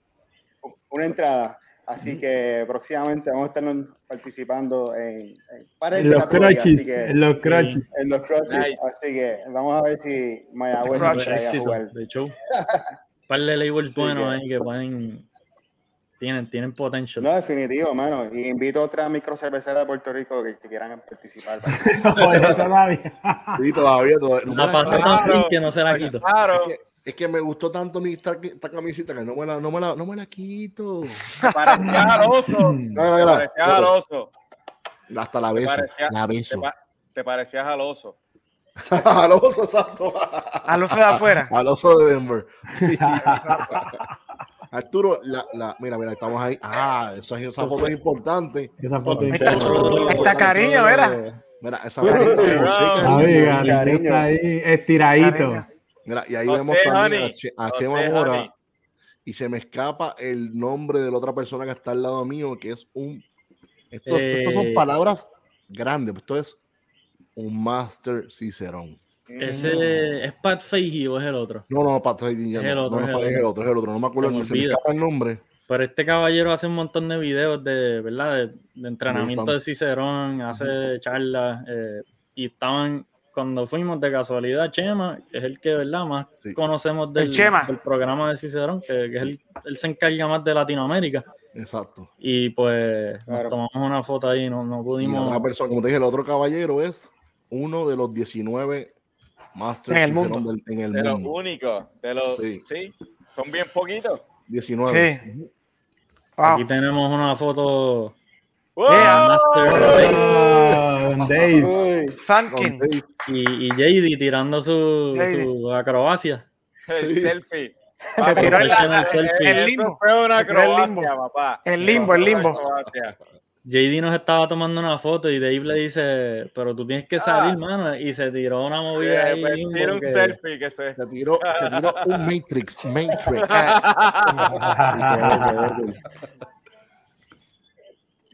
una entrada. Así que próximamente vamos a estar participando en, en En los crochis. que- En los crochis. en los crochis. Nice. Así que vamos a ver si Mayagüez de show. Un par de labels buenos ahí que pueden. Tienen, tienen potential. No, definitivo, mano. Y invito a otra microcervecera de Puerto Rico que, que quieran participar. Todavía. Sí, todavía, todavía. no La pasé tan Claro. que no se la quito. Claro. Es que, es que me gustó tanto mi esta, esta camisita que no me la, no me la, no me la quito. Parecía al oso. No, parecías al oso. Hasta la beso. parecía- La te, beso. pa- te parecías al oso. Al oso, exacto. Al oso de afuera. Al oso de Denver. Sí. Arturo, la, la, mira, mira, estamos ahí. Ah, esa, esa foto es importante. Esa foto es importante. ahí está cariño, ¿verdad? Mira, esa Cariño. está ahí estiradito. Cariño. Mira, y ahí José vemos también a. Che- a José Chema. Mora. Y se me escapa el nombre de la otra persona que está al lado mío, que es un. Estos, estos son Eh. palabras grandes. Esto es un Master Cicerón. Ese es Pat Fahey o es el otro. No, no, Patrick ya Es no, el otro, no, es no, el es el otro, es el otro. No me acuerdo, Se me se me olvida. escapa el nombre. Pero este caballero hace un montón de videos de, ¿verdad? De, de entrenamiento de Cicerón, hace charlas. eh, y estaban, cuando fuimos de casualidad, Chema, que es el que, ¿verdad? Más Sí. conocemos del, del programa de Cicerón, que, que es el, él se encarga más de Latinoamérica. Exacto. Y pues Claro. nos tomamos una foto ahí, no, no Y pudimos. otra persona, como te dije, el otro caballero es uno de los 19 Master En el mundo. del- en el De los mundo. únicos. De los, Sí. sí. Son bien poquitos. 19. Sí. Aquí Wow. tenemos una foto ¡Wow! Master Dave Dave. Y, y JD tirando su, JD. su acrobacia. El Sí. selfie. Se tiró selfie. el Eso limbo. fue una tiró el limbo. acrobacia, papá. El limbo, el limbo. JD nos estaba tomando una foto y Dave le dice, pero tú tienes que salir, Ah. mano. Y se tiró una movida Eh, ahí. pues, tira un selfie que se. Se tiró, se tiró un Matrix. Matrix.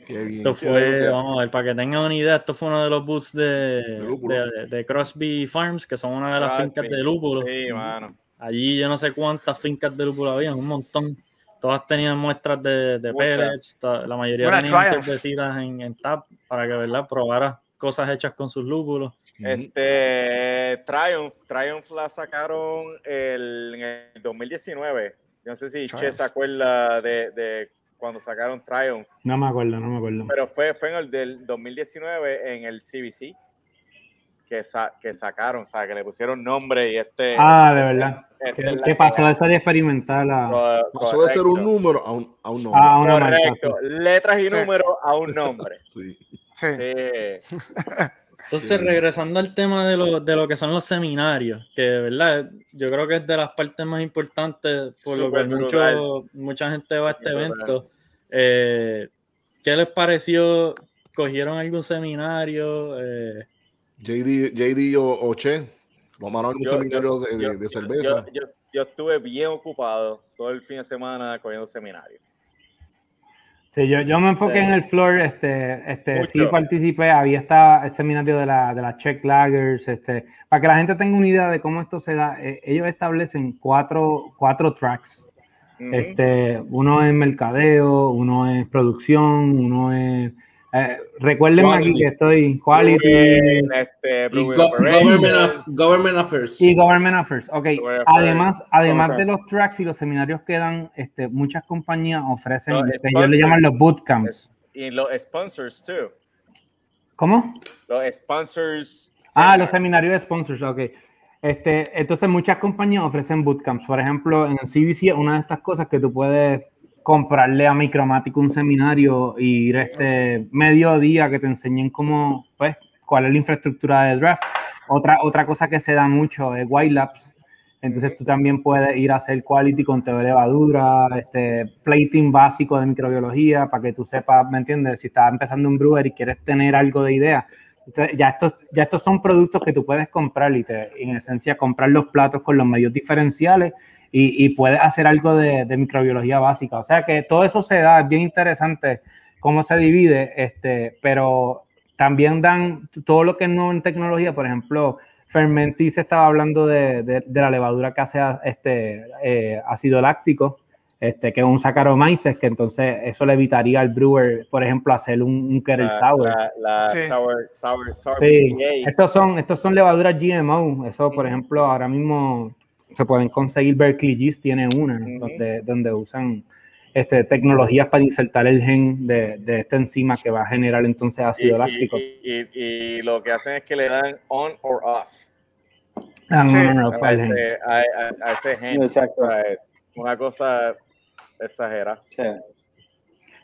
Qué bien. Esto fue, vamos a ver, para que tengan una idea, esto fue uno de los de, lúpulo. de, de Crosby Farms, que son una de las Crosby. fincas de lúpulo. Sí, mano. Allí yo no sé cuántas fincas de lúpulo había, un montón. Todas tenían muestras de, de pellets, la mayoría Una tenían cervecitas en, en tap para que, ¿verdad? Probara cosas hechas con sus lúpulos. Este Triumph, Triumph la sacaron el, en el 2019. Yo no sé si Che se acuerda de, de cuando sacaron Triumph, No me acuerdo, no me acuerdo. pero fue, fue en el del 2019 en el CBC que, sa- que sacaron, o sea, que le pusieron nombre y este. Ah, de verdad. este ¿Qué, pasó de serie experimental a, Pasó de ser un número a un, a un nombre. a una marca? Correcto, letras y Sí. números a un nombre. Sí. Sí. Sí. Entonces, Sí. regresando al tema de lo, de lo que son los seminarios, que verdad, yo creo que es de las partes más importantes por lo que mucho, mucha gente va a este evento. Eh, ¿Qué les pareció? ¿Cogieron algún seminario? Eh, JD, JD o, o Che, tomaron algún Yo- seminario de, de- yo- de yo- cerveza. Yo, yo- yo estuve bien ocupado todo el fin de semana cogiendo seminarios. Sí, yo, yo me enfoqué Sí. en el floor, este, este, sí participé, había esta, el seminario de la, de las Czech Lagers, este, para que la gente tenga una idea de cómo esto se da, eh, ellos establecen cuatro, cuatro tracks, Ujú. este, uno es mercadeo, uno es producción, uno es, eh, recuérdenme aquí Quality. que estoy, quality Brewing, este, Y go- government, government affairs. y government affairs, ok, Government además, además de los tracks y los seminarios que dan, este, muchas compañías ofrecen, Los lo que ellos le llaman los bootcamps, Y los sponsors, too. ¿cómo? Los sponsors. Ah, los seminarios de sponsors, ok. Este, entonces muchas compañías ofrecen bootcamps. Por ejemplo, en el CBC una de estas cosas que tú puedes comprarle a Micromatic un seminario y ir este medio día que te enseñen cómo, pues, cuál es la infraestructura de draft. Otra, otra cosa que se da mucho es White Labs. Entonces tú también puedes ir a hacer quality con teoría de levadura, este, plating básico de microbiología, para que tú sepas, ¿me entiendes? Si estás empezando un brewer y quieres tener algo de idea, entonces, ya estos, ya estos son productos que tú puedes comprar y te, en esencia comprar los platos con los medios diferenciales y, y puedes hacer algo de, de microbiología básica. O sea que todo eso se da, es bien interesante cómo se divide, este, pero también dan todo lo que es nuevo en tecnología, por ejemplo, Fermenti se estaba hablando de, de- de la levadura que hace este, eh, ácido láctico, este, que es un Saccharomyces, que entonces eso le evitaría al brewer, por ejemplo, hacer un, un kettle sour. la, la Sí. sour, sour, sour Sí, estos son, estos son levaduras GMO. Eso, por ejemplo, ahora mismo se pueden conseguir. Berkeley Yeast tiene una, donde, donde usan este, tecnologías para insertar el gen de, de esta enzima que va a generar entonces ácido y- láctico. y- y- y lo que hacen es que le dan on or off Ah, no, Sí. no, no, a fue el gen. ese, a- a- a ese gen. Exacto. Una cosa exagerada. Sí.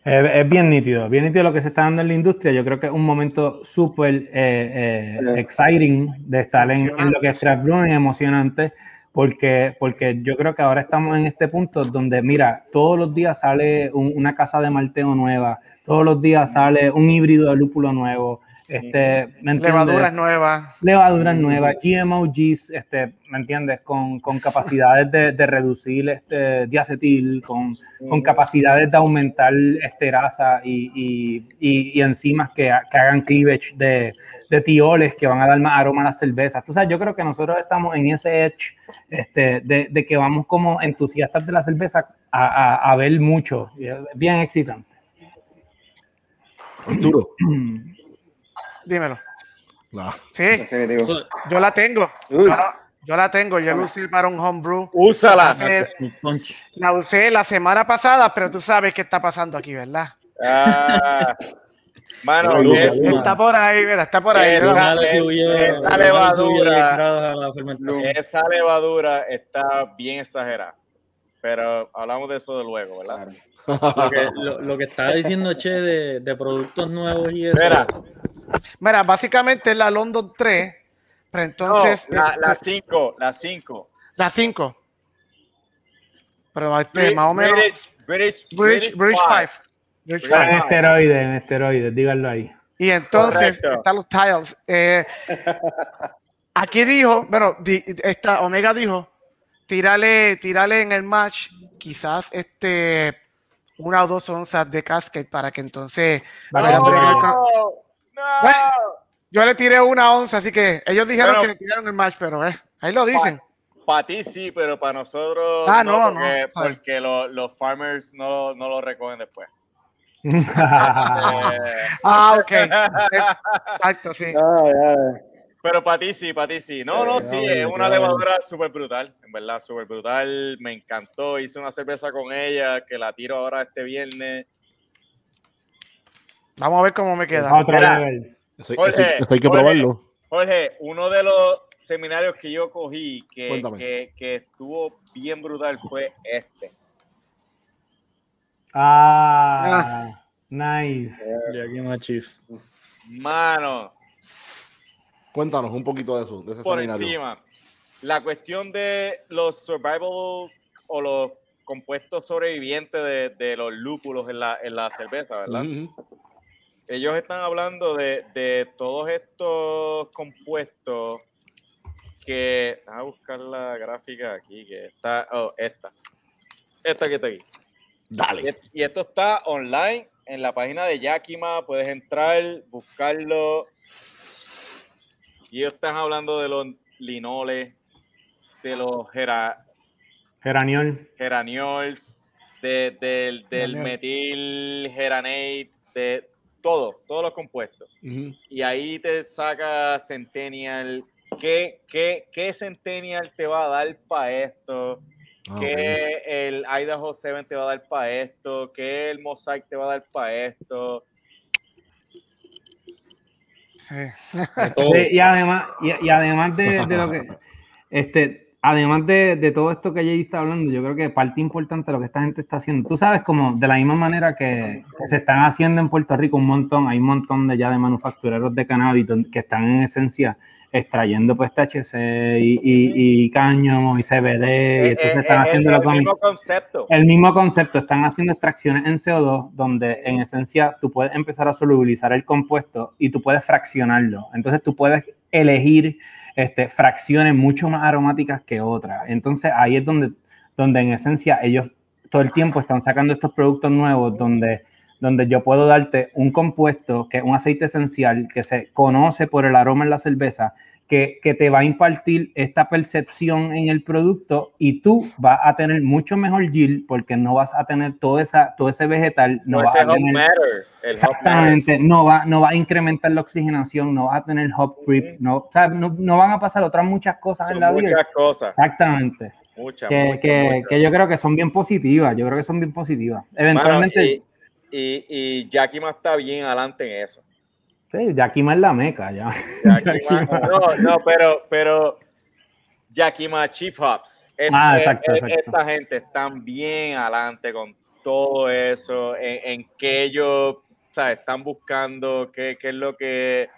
Es, es bien nítido, bien nítido lo que se está dando en la industria. Yo creo que es un momento súper eh, eh, exciting de estar en, en lo que es trap brewing, emocionante, porque, porque yo creo que ahora estamos en este punto donde, mira, todos los días sale un- una casa de malteo nueva, todos los días sale un híbrido de lúpulo nuevo, este, ¿me entiendes? Levaduras nuevas. levaduras nuevas, GMOGs, este, ¿me entiendes? Con, con capacidades de, de reducir este diacetil, con, con capacidades de aumentar esterasa y, y, y- y enzimas que, ha- que hagan cleavage de, de tioles que van a dar más aroma a las cervezas. Tú sabes, yo creo que nosotros estamos en ese edge este, de, de que vamos como entusiastas de la cerveza a, a- a ver mucho. Bien excitante. Arturo. Dímelo. La- Sí, Definitivo. yo la tengo. Yo la, yo la tengo. Yo la usé para un homebrew. Úsala. La usé la semana pasada, pero tú sabes qué está pasando aquí, ¿verdad? Ah, mano. Está por ahí, mira, está por ahí. Esa- levadura- 10 grados a la fermentación. esa levadura está bien exagerada. Pero hablamos de eso de luego, ¿verdad? Claro. Lo que, lo, lo que estaba diciendo Che de, de productos nuevos y eso. Mira, Mira, básicamente es la London 3, pero entonces no, la este, 5, la 5. la 5. Pero este, más o menos British, British, British, British 5. five. British British En five. esteroides, en esteroides, díganlo ahí. Y entonces Correcto. están los tiles. Eh, aquí dijo, bueno, di- esta Omega dijo, tírale, tírale en el match, quizás este una o dos onzas de casket para que entonces no. Bueno, yo le tiré una onza, así que ellos dijeron Pero- que le tiraron el match, pero eh, ahí lo dicen. para ti sí, pero para nosotros Ah, no, no. porque, porque lo- los farmers no, no lo recogen después. Eh, Ah, ok. Exacto, sí. Pero para ti sí, para ti sí. No, no, sí, es una levadura súper brutal, en verdad, súper brutal. Me encantó. Hice una cerveza con ella que la tiro ahora este viernes. Vamos a ver cómo me queda. Otro Mira. level. Eso, Jorge, eso- esto hay que Jorge. probarlo. Jorge, uno de los seminarios que yo cogí que, que, que estuvo bien brutal fue este. Ah, nice. Yakima Chief. Mano, Cuéntanos un poquito de eso, de ese por seminario. encima. La cuestión de los survival o los compuestos sobrevivientes de, de los lúpulos en la, en la cerveza, ¿verdad? Ujú. Ellos están hablando de, de todos estos compuestos que. A buscar la gráfica aquí, que está. Oh, esta. Esta que está aquí. Dale. Y, y esto está online en la página de Yakima. Puedes entrar, buscarlo. Y ellos están hablando de los linoles, de los gera- Geraniol. geraniols, de- del, del metil geranate, de todo, todos los compuestos. Y ahí te saca Centennial. ¿Qué, qué, qué Centennial te va a dar para esto? Ok. ¿Qué el Idaho 7 te va a dar para esto? ¿Qué el Mosaic te va a dar para esto? Sí. Y además, y, y además de, de lo que, este, además de, de todo esto que Jay está hablando, yo creo que parte importante de lo que esta gente está haciendo, tú sabes, como de la misma manera que, que se están haciendo en Puerto Rico un montón, hay un montón de ya de manufactureros de cannabis que están en esencia extrayendo pues THC y, y, y cáñamo y CBD, y Eh, entonces eh, están eh, haciendo el, con mismo concepto. el mismo concepto, están haciendo extracciones en CO2 donde en esencia tú puedes empezar a solubilizar el compuesto y tú puedes fraccionarlo. Entonces tú puedes elegir este, fracciones mucho más aromáticas que otras. Entonces ahí es donde, donde en esencia ellos todo el tiempo están sacando estos productos nuevos donde, donde yo puedo darte un compuesto que es un aceite esencial que se conoce por el aroma en la cerveza que, que, te va a impartir esta percepción en el producto y tú vas a tener mucho mejor yield porque no vas a tener todo, esa, todo ese vegetal, no No, vas ese a tener, matter. Exactamente, no va, no va a incrementar la oxigenación, no vas a tener hop creep, no, o sea, no, no van a pasar otras muchas cosas Son en la vida. muchas cosas. Exactamente. Muchas, Que, muchas, que, muchas. que yo creo que son bien positivas, yo creo que son bien positivas. Eventualmente, Mano, y, y, y Yakima está bien adelante en eso. Sí, Yakima es la meca, ya. Yakima, no, no, pero, pero Yakima Chief Hops. es- Ah, exacto, es- exacto. Esta gente están bien adelante con todo eso, en, en que ellos ¿sabes? están buscando, qué, qué es lo que.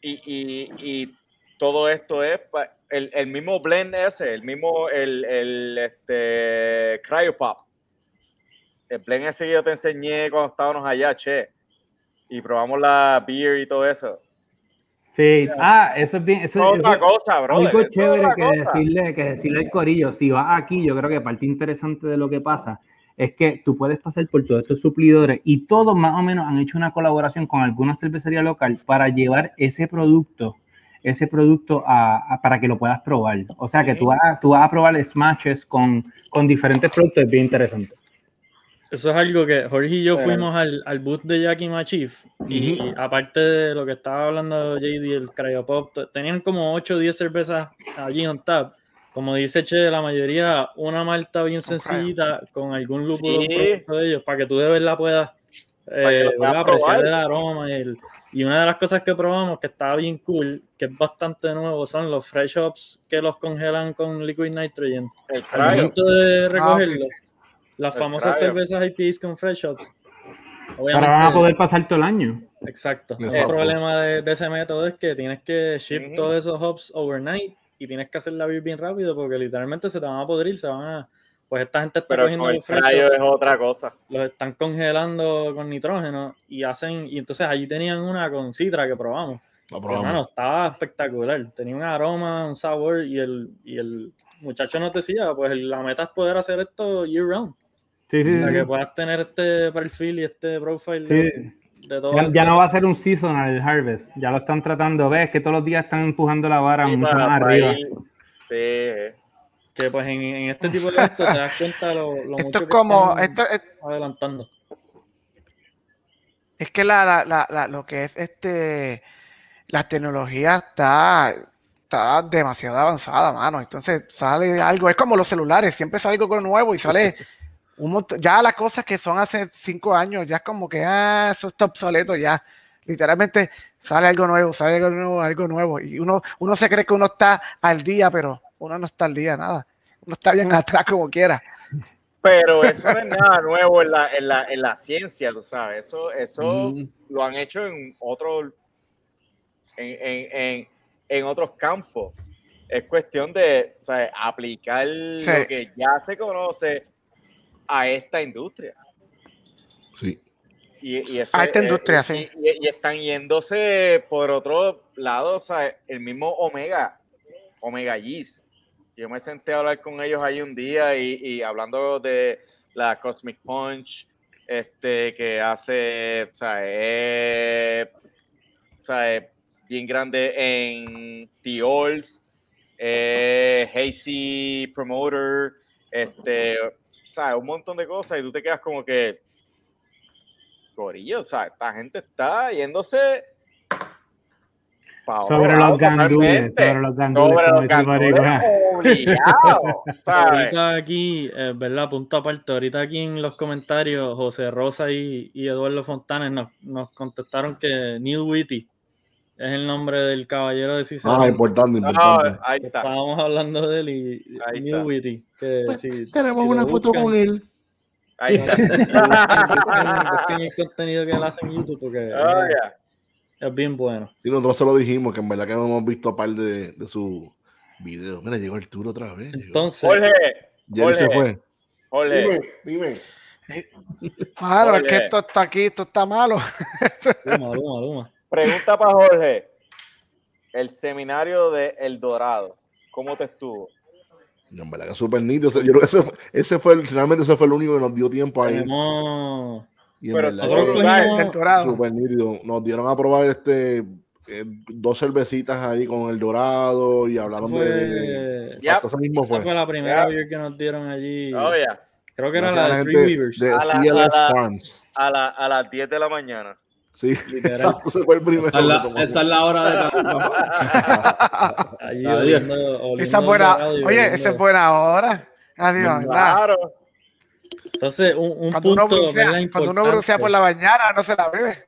Y, y, y todo esto es el, el mismo blend ese, el mismo, el, el este, Cryopop. El blend ese que yo te enseñé cuando estábamos allá, che. Y probamos la beer y todo eso. Sí, ah, eso es bien, eso, otra eso- cosa, brother. Algo es chévere otra que cosa. decirle, que decirle al corillo, si vas aquí, yo creo que parte interesante de lo que pasa es que tú puedes pasar por todos estos suplidores y todos más o menos han hecho una colaboración con alguna cervecería local para llevar ese producto, ese producto a, a- para que lo puedas probar. O sea que tú vas, a- tú vas a probar smashes con, con diferentes productos, es bien interesante. Eso es algo que Jorge y yo fuimos al, al booth de Yakima Chief y aparte de lo que estaba hablando JD, el Cryopop, tenían como 8 o 10 cervezas allí on tap. Como dice Che, la mayoría una malta bien sencillita con algún lúpulo Sí. de ellos para que tú de verdad puedas eh, apreciar el aroma y, el- y una de las cosas que probamos que estaba bien cool, que es bastante nuevo, son los fresh hops que los congelan con liquid nitrogen. El Al momento de Ah, ok, recogerlo, sí. Las El famosas cryo. cervezas IPAs con fresh hops. Ahora van a poder pasar todo el año. Exacto. Exacto. El problema de, de ese método es que tienes que ship todos esos hops overnight y tienes que hacer la beer bien rápido porque literalmente se te van a podrir, se van a... Pues esta gente está Pero cogiendo con el los fresh cryo hops, es otra cosa. los están congelando con nitrógeno y hacen... Y entonces allí tenían una con citra que probamos. Hermano, probamos. estaba espectacular. Tenía un aroma, un sabor y el, y el muchacho nos decía, pues la meta es poder hacer esto year round. Sí, sí, sí. que puedas tener este perfil y este profile Sí. de, de todo. Ya, ya no va a ser un seasonal el harvest, ya lo están tratando, ves que todos los días están empujando la vara Sí, mucho para- más para arriba. ir- Sí. Que pues en, en este tipo de eventos te das cuenta lo, lo mucho Esto es que como, están esto es, adelantando. es que la, la, la, la- lo que es este, la tecnología está, está demasiado avanzada, mano. Entonces sale algo, es como los celulares, siempre sale algo nuevo y sale un montón, ya las cosas que son hace cinco años, ya es como que, ah, eso está obsoleto ya. Literalmente sale algo nuevo, sale algo nuevo, algo nuevo. Y uno, uno se cree que uno está al día, pero uno no está al día, nada. Uno está bien atrás como quiera. Pero eso no es nada nuevo en la, en la, en la ciencia, tú sabes. Eso, eso Mm. lo han hecho en otros en, en, en, en otros campos. Es cuestión de aplicar Sí. lo que ya se conoce a esta industria. Sí. Y, y ese- A esta eh, industria, y- sí. Y, y están yéndose por otro lado, o sea, el mismo Omega, Omega G's. Yo me senté a hablar con ellos ahí un día y, y hablando de la Cosmic Punch, este, que hace, o sea, es, o sea, es bien grande en The Olds, eh, Hazy Promoter, este, sea, un montón de cosas y tú te quedas como que, Corillo, o sea, esta gente está yéndose Sobre los gandules, sobre los gandules, Sobre los gandules boricua. obligado, ¿sabes? Ahorita aquí, eh, ¿verdad? Punto aparte, ahorita aquí en los comentarios, José Rosa y, y Eduardo Fontanes nos, nos contestaron que Neil Whitty es el nombre del caballero de Cicerón. Ah, importante, No, importante. ahí está. Estábamos hablando de él y Ahí. Whitty. Que Pues, si- Tenemos si una foto buscan, con él. Ahí está. busquen- el contenido que él hace en YouTube porque Oh, es- yeah. es bien bueno. Y nosotros se lo dijimos, que en verdad que hemos visto a par de, de sus videos. Mira, llegó Arturo otra vez. llegó. Entonces, Jorge, Jerry se Jorge. fue. Jorge, Dime, dime. Claro, es que esto está aquí, esto está malo. Luma, Luma, Luma. Pregunta para Jorge. El seminario de El Dorado, ¿cómo te estuvo? No, en verdad que súper nítido. Yo creo que ese fue, ese fue el- realmente ese fue el único que nos dio tiempo ahí. Y en Pero verdad nosotros dorado. súper nítido. Nos dieron a probar este eh, dos cervecitas ahí con el dorado y hablaron de, de- de- fue- Exacto, eso mismo esa fue. fue la primera beer que nos dieron allí. Oh, yeah. Creo que era la de Three Weavers. de A la- a, la- a las 10 de la mañana. Sí, Literal. exacto, ese fue el primero. Esa es la, esa es la hora de papá. Allí Adiós. oliendo, oliendo Esa es buena, oye, esa es buena hora. Adiós. Claro. Entonces, un, un Cuando uno, punto brucea, ¿verdad? cuando uno brucea por la mañana, no se la bebe.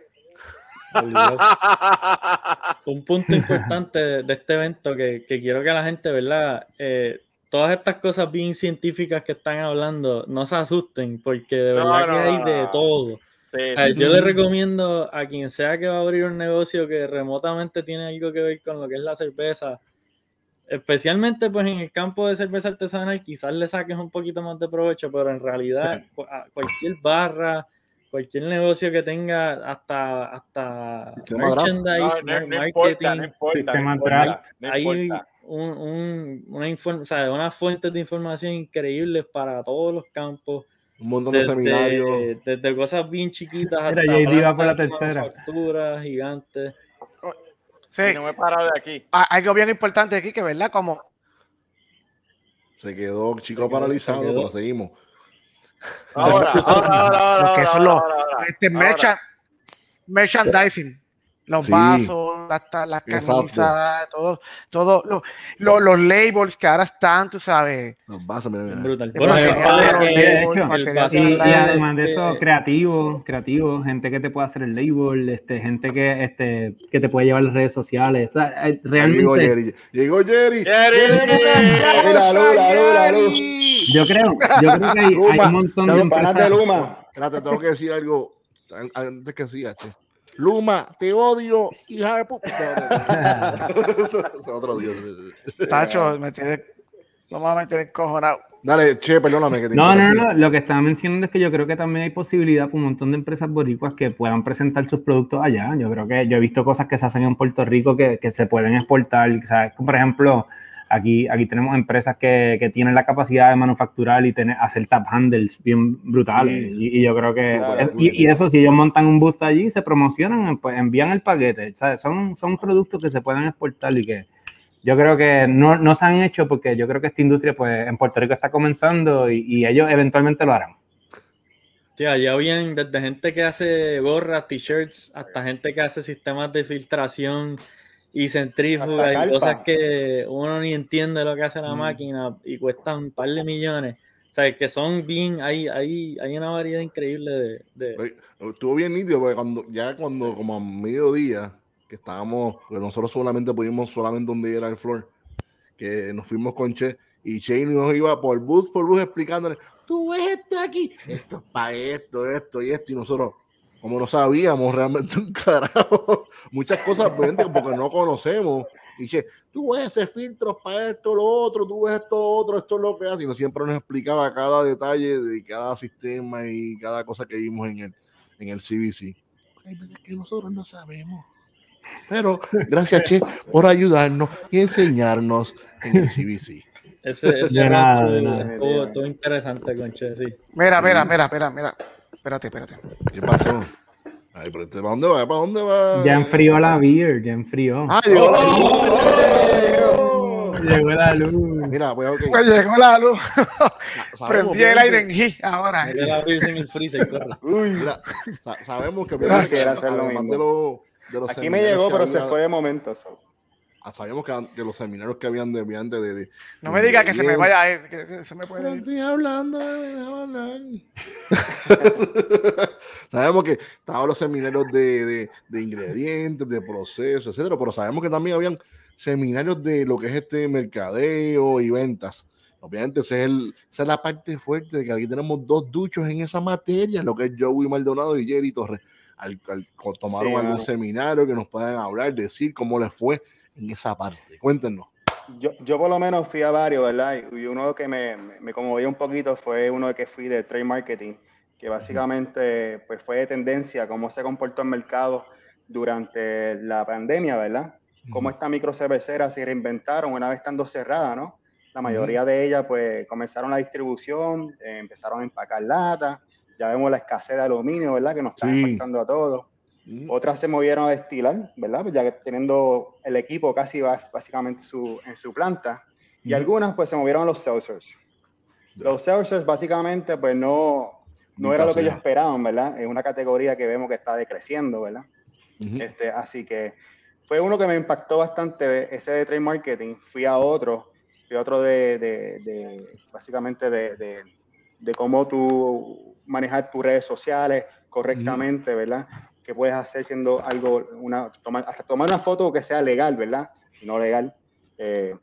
Un punto importante de, de este evento que, que quiero que la gente, ¿verdad? Eh, todas estas cosas bien científicas que están hablando, no se asusten, porque de verdad no, que hay de no. todo. Sí, O sea, yo le recomiendo a quien sea que va a abrir un negocio que remotamente tiene algo que ver con lo que es la cerveza, especialmente pues en el campo de cerveza artesanal, quizás le saques un poquito más de provecho, pero en realidad cualquier barra, cualquier negocio que tenga hasta, hasta merchandise, no, no no marketing, importa. Hay importa. un, un- una inform- o sea, unas fuentes de información increíbles para todos los campos. Un montón de seminarios. Desde, cosas bien chiquitas Mira, hasta JD va por la tercera. manufactura gigantes. Sí. Y no me he parado de aquí. Ah, Algo bien importante aquí, que verdad, como Se quedó chico Se quedó, paralizado, se quedó. pero seguimos. Ahora, ahora, ahora, ahora, Lo que ahora, son los- ahora, ahora. este merchandising, los Sí. vasos, las, las camisas, todo, todo, lo- lo- los labels que ahora están, tú sabes. Los vasos, mira, mira. Brutal. Bueno, labels, Y, de y la- además de eso, eh, creativo, creativo, gente que te puede hacer el label, este, gente que, este, que te puede llevar las redes sociales. O sea, eh, Llegó realmente, Jerry. Llegó Jerry. Jerry. Mira, Lula, Lula, Lula. yo creo, yo creo que hay, un montón de empresas. Luma. Espérate, tengo que decir algo an- antes que sigas. Luma, te odio, hija de puta. Otro día. Tacho, me tiene, no me va a meter encojonado. Dale, che, perdóname que te No, no, no, lo que estaba mencionando es que yo creo que también hay posibilidad para un montón de empresas boricuas que puedan presentar sus productos allá. Yo creo que yo he visto cosas que se hacen en Puerto Rico que, que se pueden exportar. ¿sabes? Como Por ejemplo, aquí, aquí tenemos empresas que, que tienen la capacidad de manufacturar y tener, hacer tap handles bien brutales. Sí. Y, y yo creo que, Claro, es- claro. y, y eso, si ellos montan un booth allí, se promocionan, pues envían el paquete. ¿sabes? Son, son productos que se pueden exportar y que, yo creo que no, no se han hecho porque yo creo que esta industria pues en Puerto Rico está comenzando y, y ellos eventualmente lo harán. Sí, allá habían desde gente que hace gorras, t-shirts, hasta gente que hace sistemas de filtración y centrífugas y cosas que uno ni entiende lo que hace la Mm. máquina y cuestan un par de millones. O sea, que son bien, hay, hay, hay una variedad increíble de... de- Estuvo bien nítido porque cuando, ya cuando como a mediodía, que estábamos, pues nosotros solamente pudimos solamente un día ir al floor, que nos fuimos con Che y Che nos iba por bus por bus explicándole, tú ves esto aquí, esto es para esto, esto y esto, y nosotros, como no sabíamos realmente un carajo, muchas cosas venden porque no conocemos, y Che, tú ves ese filtro para esto, lo otro, tú ves esto, otro, esto es lo que hace, y nos siempre nos explicaba cada detalle de cada sistema y cada cosa que vimos en el, en el CBC. Hay veces que nosotros no sabemos. Pero gracias, Che, por ayudarnos y enseñarnos en el CBC. ese ese De nada, de nada. estuvo- estuvo interesante, conche, sí. Mira, mira, mira, mira, mira. Espérate, espérate. ¿Qué pasó? Ay, pero este, ¿para dónde va? ¿Para dónde va? Ya enfrió la beer, ya enfrió. Ah, llegó la ¡Oh! luz. Llegó la luz. Mira, pues, ok. Pues llegó la luz. Prendí el aire en G ahora. Mete la birra en el freezer, corre. Uy, Mira, sabemos que Quisiera hacer lo mismo. de los, de los aquí me llegó, pero se fue de momento. so. Ah, Sabemos que, que los seminarios que habían de, de, de, de No me diga que se me vaya a ir, que se me puede ir. estoy hablando, déjame hablar. sabemos que estaban los seminarios de, de, de ingredientes, de procesos, etcétera, pero sabemos que también habían seminarios de lo que es este mercadeo y ventas. Obviamente, ese es el- esa es la parte fuerte de que aquí tenemos dos duchos en esa materia, lo que es Joey Maldonado y Jerry Torres. Al, al- tomaron Sí, algún seminario que nos puedan hablar, decir cómo les fue en esa parte. Cuéntenos. Yo, yo por lo menos fui a varios, ¿verdad? Y uno que me, me, me conmovió un poquito fue uno de que fui de trade marketing, que básicamente pues fue de tendencia cómo se comportó el mercado durante la pandemia, ¿verdad? Cómo estas microcerveceras se reinventaron una vez estando cerradas, ¿no? La mayoría de ellas pues comenzaron la distribución, eh, empezaron a empacar latas, ya vemos la escasez de aluminio, ¿verdad? Que nos está Sí. afectando a todos. Otras se movieron a destilar, ¿verdad? Pues ya que teniendo el equipo casi básicamente su, en su planta. Y algunas pues se movieron a los seltzers. Los seltzers básicamente pues no, no era lo que ellos esperaban, ¿verdad? Es una categoría que vemos que está decreciendo, ¿verdad? Ujú. Este, así que fue uno que me impactó bastante, ese de trade marketing. Fui a otro, fui a otro de, de- de- básicamente de, de- de cómo tú manejar tus redes sociales correctamente, ¿verdad? Que puedes hacer siendo algo, una, tomar, hasta tomar una foto que sea legal, ¿verdad? No legal. Eh,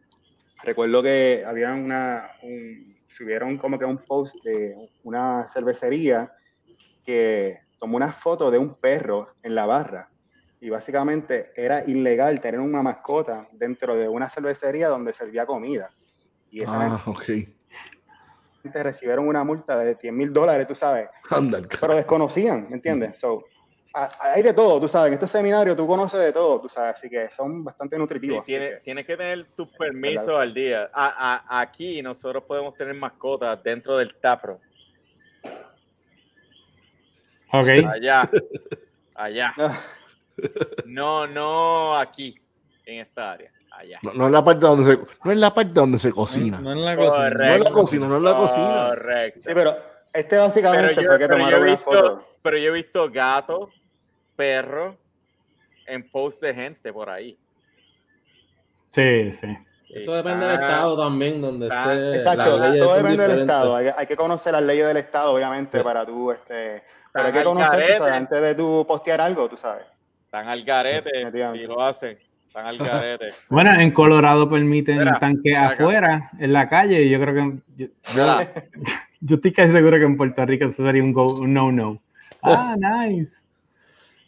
recuerdo que había una, un- subieron como que un post de una cervecería que tomó una foto de un perro en la barra y básicamente era ilegal tener una mascota dentro de una cervecería donde servía comida. Y esa Ah, ok. gente recibieron una multa de 10 mil dólares, tú sabes, Anda, el pero desconocían, ¿me entiendes? So, hay de todo, tú sabes, en estos seminarios tú conoces de todo, tú sabes, así que son bastante nutritivos. así tiene- que- tienes que tener tus permisos al día. A- a- aquí nosotros podemos tener mascotas dentro del tapro. Ok. Allá. Allá. Ah, No, no aquí, en esta área. Allá. No, no es la parte donde se, no es la parte donde se cocina. No, no en la cocina. No es la cocina, no es la cocina. Correcto. sí, pero este básicamente Pero yo, fue que pero yo tomaron he una visto, foto. pero yo he visto gatos, perros en post de gente por ahí. Sí, sí. Eso depende del estado también, donde ah, esté. Exacto, todo depende del estado. Hay, hay que conocer las leyes del estado, obviamente, Sí. para tú, este, pero hay que conocer, sabes, antes de tú postear algo, tú sabes. Están al garete y lo hacen. Están al garete. Bueno, en Colorado permiten Mira, acá. afuera, en la calle, y yo creo que. Yo, yo- yo estoy casi seguro que en Puerto Rico eso sería un, go- un no-no. Ah, nice.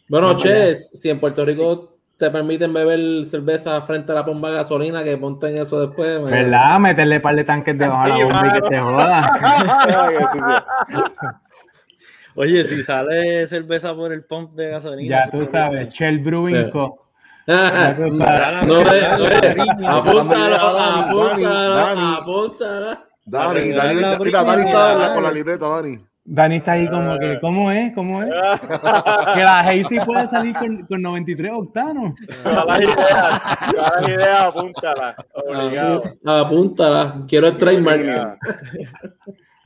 Bueno, No, che, si en Puerto Rico te permiten beber cerveza frente a la bomba de gasolina, que ponten eso después. me- ¿Verdad? Meterle par de tanques debajo a la bomba y que se joda. Oye, si sale cerveza por el pump de gasolina. Ya tú sabes, Shell Brewing. Co. No, apúntalo, Dani, apúntalo, apúntalo. Dani, Dani, Dani está con la libreta, Dani. Dani está ahí como que, ¿cómo es? ¿Cómo es? Que la Hazy puede salir con, con 93 octanos. Todas las ideas, todas las ideas, apúntalas. Obligado. Apúntala. Quiero el trademark. Obligado.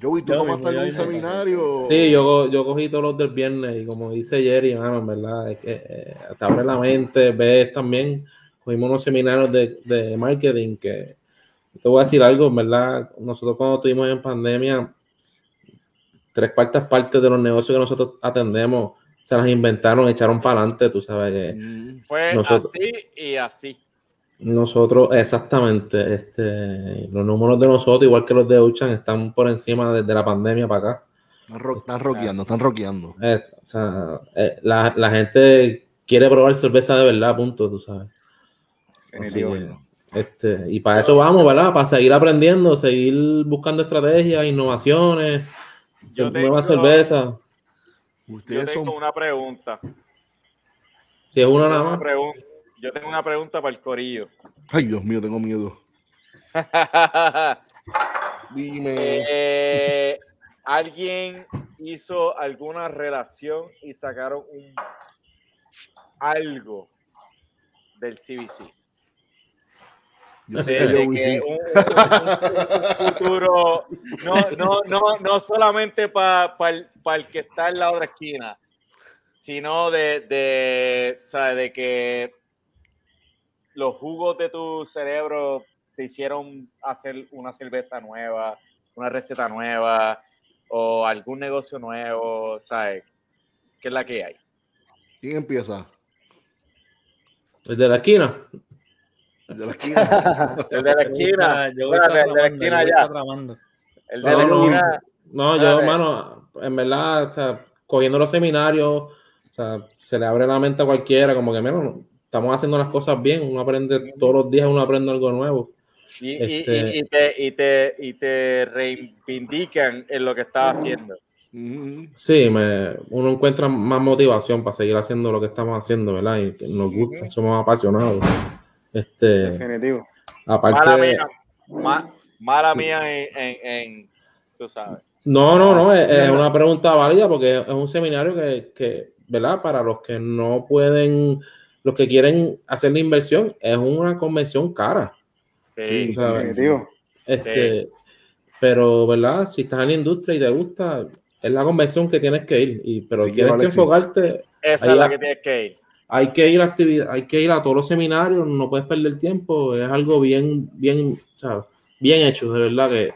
Joey, ¿tú Yo tomaste mismo, yo algún mismo. seminario? Sí, yo, yo cogí todos los del viernes y como dice Jerry, mano, en verdad, es que eh, te abre la mente, ves también, cogimos unos seminarios de, de marketing que te voy a decir algo, en verdad, nosotros cuando estuvimos en pandemia, tres cuartas partes de los negocios que nosotros atendemos se las inventaron, echaron para adelante, tú sabes que Mm, Fue Nosotros- así y así. nosotros, exactamente, este, los números de nosotros, igual que los de Uchan, están por encima desde la pandemia para acá. Están, ro- están rockeando, están rockeando. Eh, o sea, eh, la, la gente quiere probar cerveza de verdad, punto, tú sabes. Así que, este, y para eso vamos, ¿verdad? Para seguir aprendiendo, seguir buscando estrategias, innovaciones, Yo nueva tengo- cerveza. Yo Ustedes tengo son. una pregunta. Si es una Yo nada tengo una más. Yo tengo una pregunta para el corillo. Ay, Dios mío, tengo miedo. Dime. Eh, ¿Alguien hizo alguna relación y sacaron un algo del CBC? Yo De, que un, un- futuro, no, no, no, no solamente para el que está en la otra esquina, sino de, de, ¿sabes? de que los jugos de tu cerebro te hicieron hacer una cerveza nueva, una receta nueva o algún negocio nuevo, ¿sabes? ¿Qué es la que hay? ¿Quién empieza? El de la esquina. El de la esquina. El de la esquina. Yo voy Espérate, el de la esquina yo ya. El de la No, no, esquina. No, yo, Espérate. mano, en verdad, o sea, cogiendo los seminarios, o sea, se le abre la mente a cualquiera, como que, menos, estamos haciendo las cosas bien, uno aprende todos los días, uno aprende algo nuevo. Y, Este- y- y te, y, te, y te reivindican en lo que estás haciendo. Sí, me, uno encuentra más motivación para seguir haciendo lo que estamos haciendo, ¿verdad? Y nos gusta, somos apasionados. Este, Definitivo. aparte, Mala mía, ma- mala mía en, en, en- tú sabes. no, no, no, es, es una pregunta válida porque es un seminario que, que, ¿verdad? Para los que no pueden, los que quieren hacer la inversión, es una convención cara. Sí. Definitivo. Este, pero, ¿verdad? Si estás en la industria y te gusta, es la convención que tienes que ir. Y, pero tienes que enfocarte, esa es la que tienes que ir. Hay que ir a actividad, hay que ir a todos los seminarios, no puedes perder tiempo, es algo bien, bien, ¿sabes? bien hecho, de verdad que.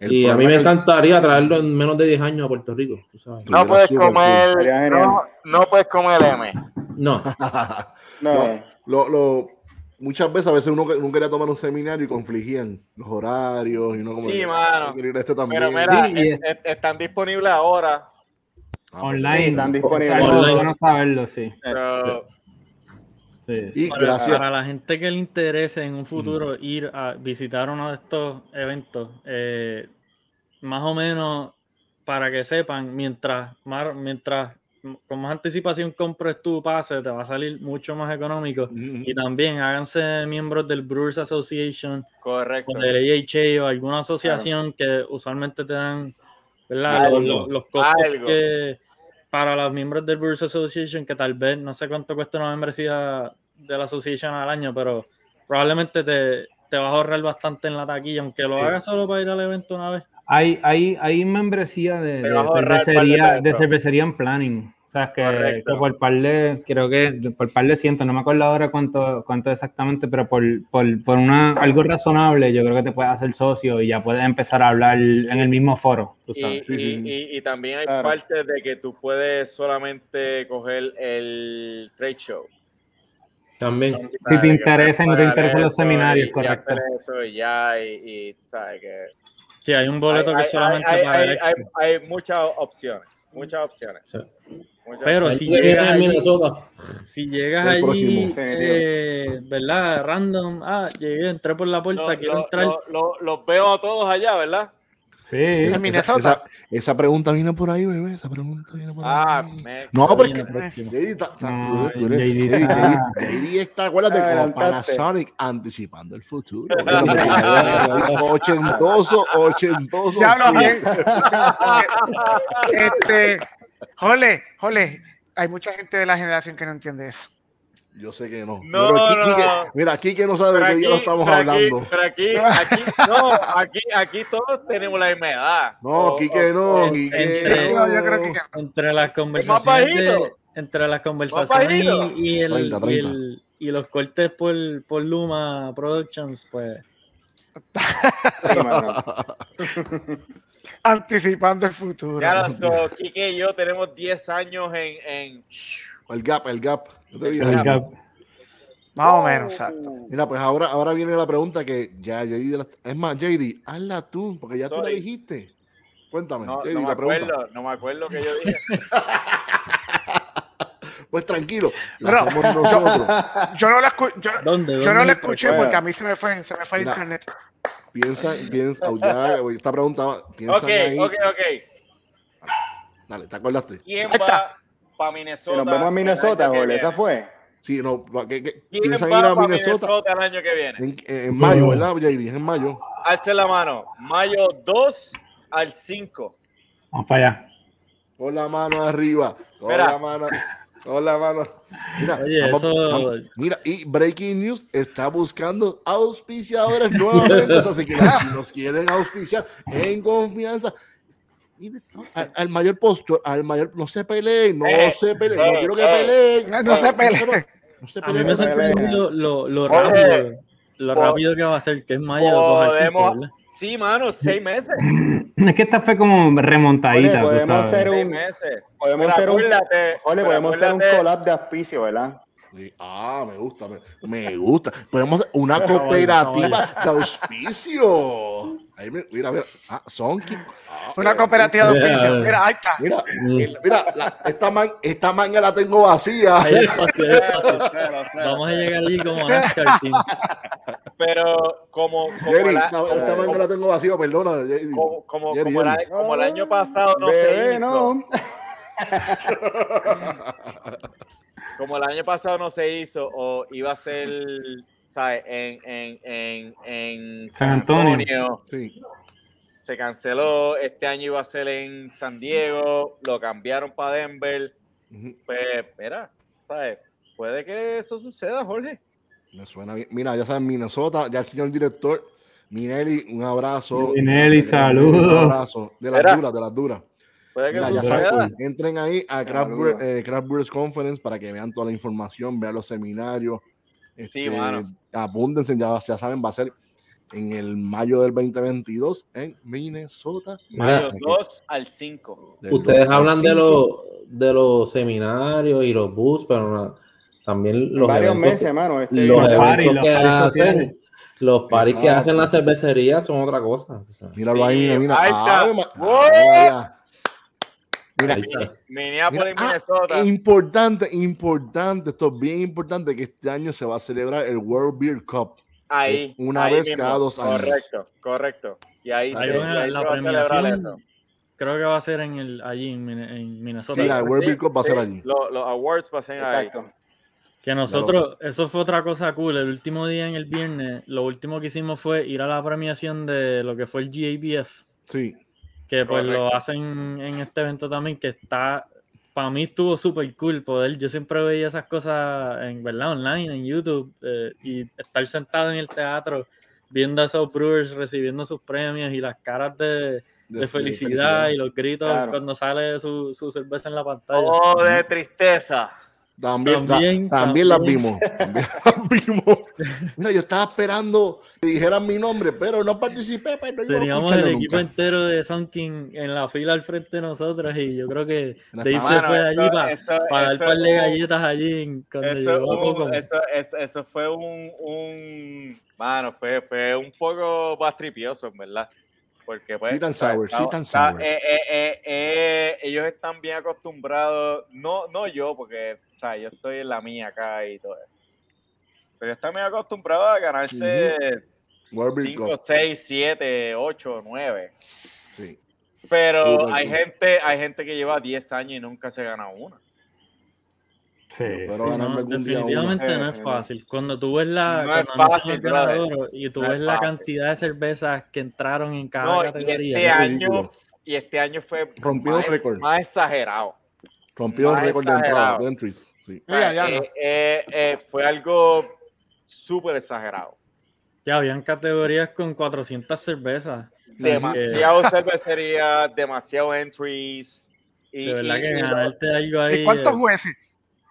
el y a mí me encantaría traerlo en menos de 10 años a Puerto Rico, tú sabes. No puedes comer-. No, no puedes comer M. No, No, Lo, lo- muchas veces, a veces uno, uno quería tomar un seminario y confligían los horarios y uno como Sí, que, mano. "Ah, quiero ir a este también. Pero mira, Sí, y es- es- están disponibles ahora. Ah, Online. Sí, están disponibles. Online. bueno saberlo, sí. Pero sí. Y Para, gracias. para la gente que le interese en un futuro ir a visitar uno de estos eventos, eh, más o menos para que sepan, mientras, más, mientras con más anticipación compres tu pase, te va a salir mucho más económico. Mm, Y también háganse miembros del Brewers Association correcto. o del AHA o alguna asociación que usualmente te dan ¿verdad? Algo. Los, los- los costos Algo. que para los miembros del Brewers Association, que tal vez no sé cuánto cuesta una membresía de la Association al año, pero probablemente te, te vas a ahorrar bastante en la taquilla, aunque lo Sí. hagas solo para ir al evento una vez. Hay, hay, hay membresía de, de cervecería, de cervecería en planning. Sea, que, por par de, creo que por par de cientos, no me acuerdo ahora cuánto, cuánto exactamente, pero por, por, por una, algo razonable, yo creo que te puedes hacer socio y ya puedes empezar a hablar en el mismo foro. tú Y, sabes. y- y- y también hay Claro. partes de que tú puedes solamente coger el trade show. también. Si te interesa y no te interesan los seminarios, correcto. Eso y ya, y, y, sabes que... Sí, hay un boleto hay, que hay- solamente hay- para el hay- expo. hay- hay muchas opciones, muchas opciones. Sí. muchas Pero si llegas allí- Minnesota. Si llegas El allí, próximo. eh, ¿verdad? Random, ah, llegué, entré por la puerta, Lo- quiero lo- entrar. lo- lo- los veo a todos allá, ¿verdad? Sí. En Minnesota. Esa, esa pregunta viene por ahí, bebé. Esa pregunta viene por Ah, ahí. me- No, porque. JD está, está- acuérdate, como. Panasonic anticipando el futuro. ochentoso, ochentoso. Ya full. bien. este, jole, jole, hay mucha gente de la generación que no entiende eso. Yo sé que no. No, Pero aquí- no, Quique- no. mira, aquí que no sabe de qué día lo estamos pero aquí- hablando. pero aquí, aquí, no, aquí, aquí todos tenemos la misma edad. No, Quique o- no, entre- No, yo creo que Entre las conversaciones de- entre las conversaciones y, y el, 30, y 30. el- y los cortes por, por Luma Productions, pues Sí, anticipando el futuro. Lo so, Quique y yo tenemos 10 años en, en El gap, el gap. Yo te digo. El gap. Más o menos, exacto. Mira, pues ahora, ahora viene la pregunta que ya JD, es más, JD, hazla tú, porque ya tú la dijiste. Cuéntame, No, JD, no me la pregunta. acuerdo, no me acuerdo que yo dije. Pues tranquilo, la nosotros. Yo no la, escu- yo, ¿dónde? yo dónde no la escuché Bueno. porque a mí se me fue, se me fue el internet. Piensa, piensa, oh, ya, esta pregunta, va, piensa ok, ahí. ok, ok. Dale, ¿te acordaste? ¿Quién Ahí está. va para Si Minnesota? nos vemos en Minnesota, que Jole, esa fue. Sí, no, que- que- ¿Quién piensa en va ir a para Minnesota Minnesota el año que viene? en, en mayo, ¿verdad, JD? En mayo. Alce la mano. Mayo 2 al 5. Vamos para allá. Con la mano arriba, con Mira. la mano, con la mano. Mira, Oye, vamos- eso- vamos- mira, y Breaking News está buscando auspiciadores nuevamente. si, quieren- si nos quieren auspiciar en confianza. Al, al mayor postor, al mayor, no se peleen, no Eh, se peleen, no eh, quiero que eh. peleen. No se peleen. No se A mí peleen. me sorprendió lo, lo Oye, rápido, lo rápido que va a ser, que es mayo 2 al 5, Podemos. ¿verdad? Sí, mano, 6 meses. Es que esta fue como remontadita, Oye, tú podemos hacer Seis un, meses. podemos hacer un, pero podemos hacer un collab de auspicio, ¿verdad? Sí, Ah, me gusta, me, me gusta. Podemos hacer una cooperativa de auspicio. Ahí me- mira, mira. Ah, son. ah, Una cooperativa de auspicio. Mira, ahí está. Mira, mira, la- esta, man, esta manga la tengo vacía. Pero, pero- Vamos a llegar allí como NASCAR Team. Pero como, como, Jerry, la- esta, esta como- manga la tengo vacía, perdona. Jerry. como, como, Jerry, como, Jerry. la- como el año pasado no se Bebé, hizo. no. Como el año pasado no se hizo o iba a ser, ¿sabes? En, en, en, en San Antonio. Sí. se canceló. Este año iba a ser en San Diego, lo cambiaron para Denver. Pues, espera, ¿sabes? Puede que eso suceda, Jorge. Me suena bien. Mira, ya saben, Minnesota, ya el señor director, Minelli, un abrazo. Minelli, Un saludos. abrazo. De las Mira. duras, de las duras. Puede que Mira, ya suceda. saben, entren ahí a Craft, eh, Craft Brewers Conference para que vean toda la información, vean los seminarios. Sí, Este, mano. Apúntense, ya, ya saben, va a ser en el mayo del 2022 en Minnesota. Mayo Aquí, 2 al 5. del Ustedes 2 al hablan de 5. los de los seminarios y los bus, pero no- también los Varios eventos, meses, hermano. Este, los eventos los que hacen, los paris que hacen las cervecerías son otra cosa. sabes. Míralo ahí, mira, Sí, mira. ahí está. Mira. Minneapolis, Mira, ah, Minnesota. importante, importante, esto es bien importante que este año se va a celebrar el World Beer Cup. ahí. una ahí vez mismo. cada dos años. Correcto, correcto. Y ahí, Ahí se, van y a- ahí la se va a celebrar premiación. eso. Creo que va a ser en el, allí en, Min- en Minnesota. Sí, la World Beer Cup va a ser sí, allí. Los, los awards pasen ahí. Exacto. Que nosotros, eso fue otra cosa cool. El último día en el viernes, lo último que hicimos fue ir a la premiación de lo que fue el GABF, Sí. Que pues lo hacen en este evento también, que está, para mí estuvo súper cool poder, yo siempre veía esas cosas en verdad online, en YouTube, eh, y estar sentado en el teatro viendo a esos brewers recibiendo sus premios y las caras de, de felicidad, y los gritos Claro. cuando sale su, su cerveza en la pantalla. Oh, de tristeza. También, ta- También, también, las vimos. También las vimos. Mira, yo estaba esperando que dijeran mi nombre, pero no participé, pero no iba a Teníamos el equipo nunca. entero de Sun King en la fila al frente de nosotros y yo creo que No se fue de eso- allí para, eso- para dar un par de galletas allí en- cuando Eso, llegó un- Poco. eso, eso, eso fue un, un mano, fue, fue un poco más tripioso, en verdad. Porque pues, o sea, sour, está- sweet and está- sour. eh, eh, eh, eh, ellos están bien acostumbrados, no, no yo, porque o sea, yo estoy en la mía acá y todo eso. Pero están bien acostumbrados a ganarse World Beer 5, Cup. 6, 7, 8, 9. Sí. Pero Súper hay cool. gente, hay gente que lleva 10 años y nunca se gana una. Sí, Pero sí. No, definitivamente no es fácil. Cuando tú ves la No es fácil, el brother. ganador y tú No ves es la fácil. cantidad de cervezas que entraron en cada No, y categoría. este es año, y este año fue más, récord. más exagerado. Rompió el récord de entrada, exagerado. de entries. Sí. O sea, Ya, ya, eh, no. eh, eh, fue algo súper exagerado. Ya habían categorías con 400 cervezas. Demasiado cervecería, demasiado entries. Y, De verdad y- que y- ganarte algo ahí. ¿Y cuántos eh, jueces?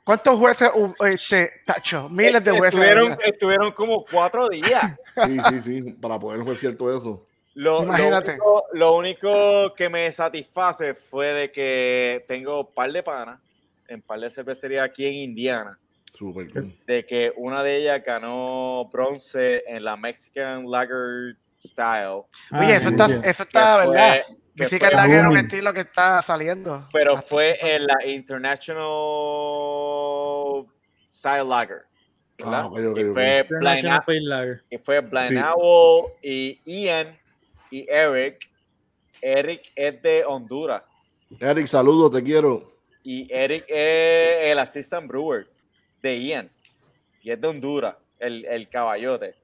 ¿Cuántos jueces hubo, este, tacho? Miles de jueces. estuvieron, estuvieron como cuatro días. Sí, sí, sí, para poder jugar cierto eso. Lo, único, lo único que me satisface fue de que tengo un par de panas en par de cervecerías aquí en Indiana. Cool. de que una de ellas ganó bronce en la Mexican Lager Style. Ah, Oye, eso está, sí. eso que está, fue- ¿verdad? que Mexican fue- Lager es un estilo que está saliendo. pero fue en la International Style Lager. Ah, ok, ok, y, fue International Blind, y fue Blind Sí. Owl y Ian y Eric. Eric es de Honduras Eric, saludos, te quiero. y Eric es el assistant brewer de Ian y es de Honduras, el, el caballote.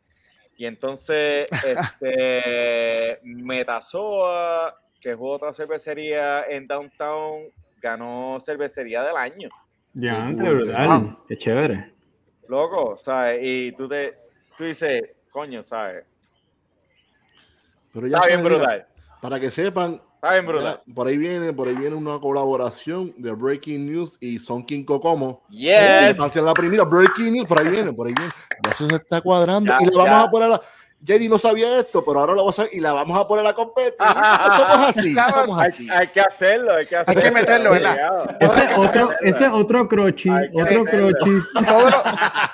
Y entonces, este, Metazoa, que es otra cervecería en Downtown, ganó cervecería del año. Ya, cool. brutal. Qué chévere. Loco, ¿sabes? Y tú, te, tú dices, coño, ¿sabes? Pero ya Está bien saben, mira, brutal. para que sepan, Está bien brutal. ya, por ahí viene, por ahí viene una colaboración de Breaking News y Son King Kokomo. Yes. Hacia la primera Breaking News, por ahí viene, por ahí viene. Ya eso se está cuadrando. Ya, y le vamos ya. a poner a. JD no sabía esto, pero ahora lo va a saber y la vamos a poner a competir. somos así, somos Hay, así. hay que hacerlo, hay que hacerlo. que meterlo, ¿verdad? Ese Hay que otro, ese otro crochi, Hay otro crochi. Todo lo,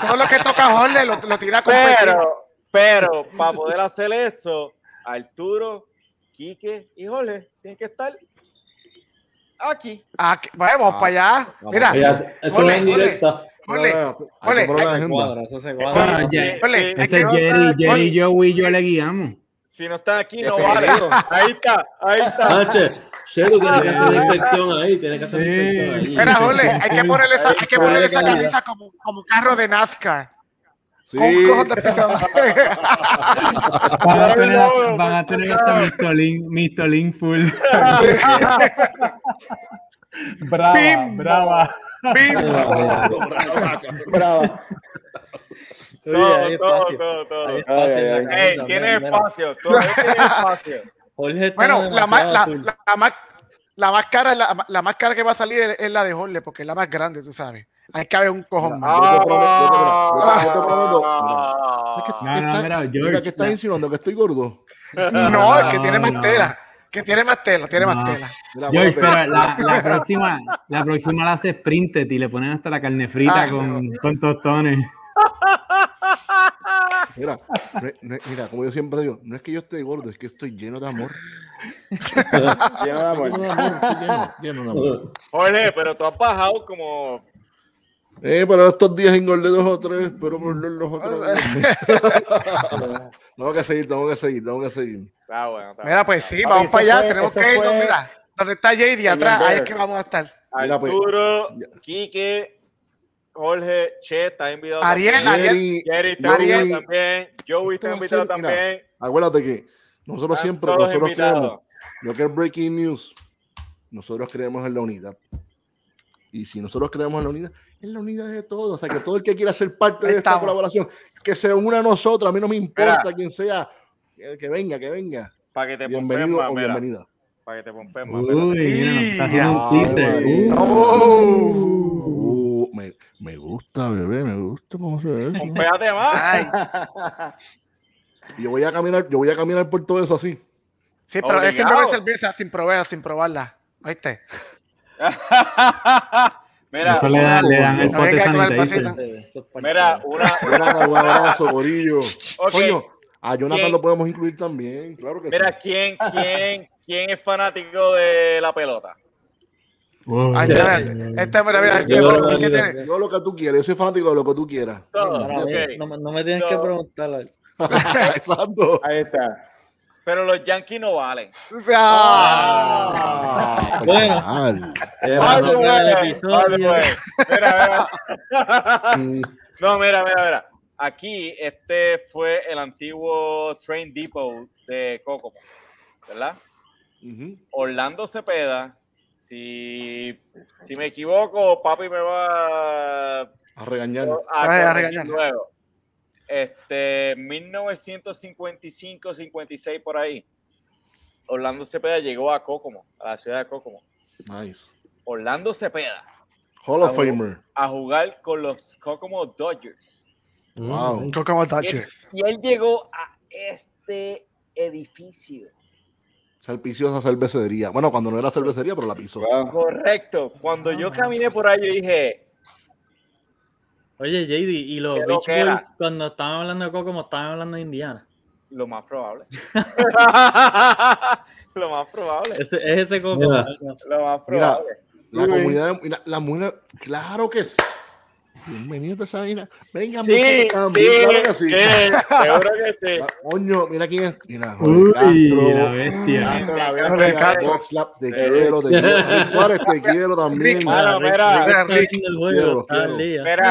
todo lo que toca Horle lo, lo tira a competir. Pero, pero, para poder hacer eso, Arturo, Quique y Jorge tienen que estar aquí. Aquí, vamos Ah, para allá. vamos Mira, Oye, eso Ole, es en Hay Ole, Ah. Ole, Ese Jerry, Jerry, Joey y yo le guiamos. Si no están aquí, no vale. Ahí está, ahí está. H, Sheldon tiene que hacer una inspección ahí, tiene que hacer una inspección ahí. Mira, Jorge, hay que ponerle esa, hay que ponerle esa camisa como, como carro de NASCAR. Sí. Van a tener, van a tener hasta Mistolín, Mistolín full. brava, Bimbo. brava. Bim. Bravo. Todo, hay todo, espacio. todo, todo. Hay espacio Ay, ay, mira. espacio. Todavía tiene espacio. Jorge está Bueno, la más, la, la- la más, la más cara, la, la más cara que va a salir es, es la de Horle, porque es la más grande, tú sabes. Hay que haber un cojón más. Yo te prometo, yo yo prometo, Ah. Es que- No, ¿qué no, está- mira, mira, ¿qué estás insinuando? ¿Que estoy gordo? No, el que tiene más no. tela. Que tiene más tela, tiene No. más tela. Mira, George, acuérdate, pero la, la próxima, la próxima la hace sprinted y le ponen hasta la carne frita Ay, con, con tostones. mira, es- es- mira, como yo siempre digo, no es que yo esté gordo, es que estoy lleno de amor. Lleno de amor. Lleno de amor, estoy lleno, lleno de amor. Jorge, pero tú has bajado como. Eh, pero estos días engordé dos o tres, pero por los otros. tengo que seguir, tengo que seguir, tengo que seguir. Ah, bueno, está Mira, pues sí, vamos para allá. fue- Tenemos que irnos, mira. Donde está JD atrás, ahí es que vamos a estar. Mira, pues, Arturo, ya. Quique, Jorge, Che, está invitado. Ariel, también. Ariel. Jerry, Jerry está Ariel. invitado también. Joey está invitado también. Acuérdate que nosotros siempre, nosotros creemos, lo que es breaking news, nosotros creemos en la unidad. Y si nosotros creemos en la unidad, es la unidad de todos. O sea, que todo el que quiera ser parte de esta colaboración, que se una a nosotros, a mí no me importa Mira. quién sea, que, que venga, que venga. Para que te Bienvenido pompen o mira. bienvenida. Para que te pompen más. Uy, está haciendo un. Uh. Me, me gusta, bebé, me gusta cómo se ve eso. Pompéate más. Yo voy a caminar, yo voy a caminar por todo eso así. sí, pero es siempre Obligado. beber cerveza sin probarla, sin probarla. ¿Oíste? mira, Eso le, dan- le dan el No pote sanitizer. mira, una. Un abrazo, Corillo. Ok. Coño, a Jonathan ¿Quién? lo podemos incluir también, claro que Mira, sí. ¿quién, quién, quién es fanático de la pelota? Está, este, mira, mira, este, Yo- ¿qué yo- tiene? Yo lo que tú quieras, yo soy fanático de lo que tú quieras. Todo. Para Ok. mí, no, me- no me tienes No. que preguntar. Exacto. Ahí está. Pero los Yankees no valen. Ah, Bueno. Vale. By the way. Mira, mira. No, mira, mira, mira. Aquí este fue el antiguo Train Depot de Kokomo, ¿verdad? Orlando Cepeda. Si, si me equivoco, papi me va a, regañar. a a regañar. luego. Este, 1955, 56 por ahí. Orlando Cepeda llegó a Kokomo, a la ciudad de Kokomo. Nice. Orlando Cepeda Hall of Famer. a jugar con los Kokomo Dodgers. Wow. mm, Kokomo Y él, Dodgers. y él llegó a este edificio. Esa cervecería. Bueno, cuando no era cervecería, pero la pisó. Wow. Correcto. Cuando yo caminé por ahí, yo dije, Oye, JD, y los Beach. Boys, cuando estaban hablando de Kokomo, estaban hablando de Indiana. lo más probable. lo más probable. Ese, es ese Kokomo. Mira. Lo más Mira, probable. La comunidad, mira, la mujer, claro que sí. Bienvenido a Sabina. Venga, Sí, muchachos, sí, claro que sí. sí, seguro que sí. Ah, Coño, mira quién es. Mira, Jorge Uy, Castro. la bestia. Castro, la bestia, te quiero, te quiero. Suárez, te quiero también. Mira, mira.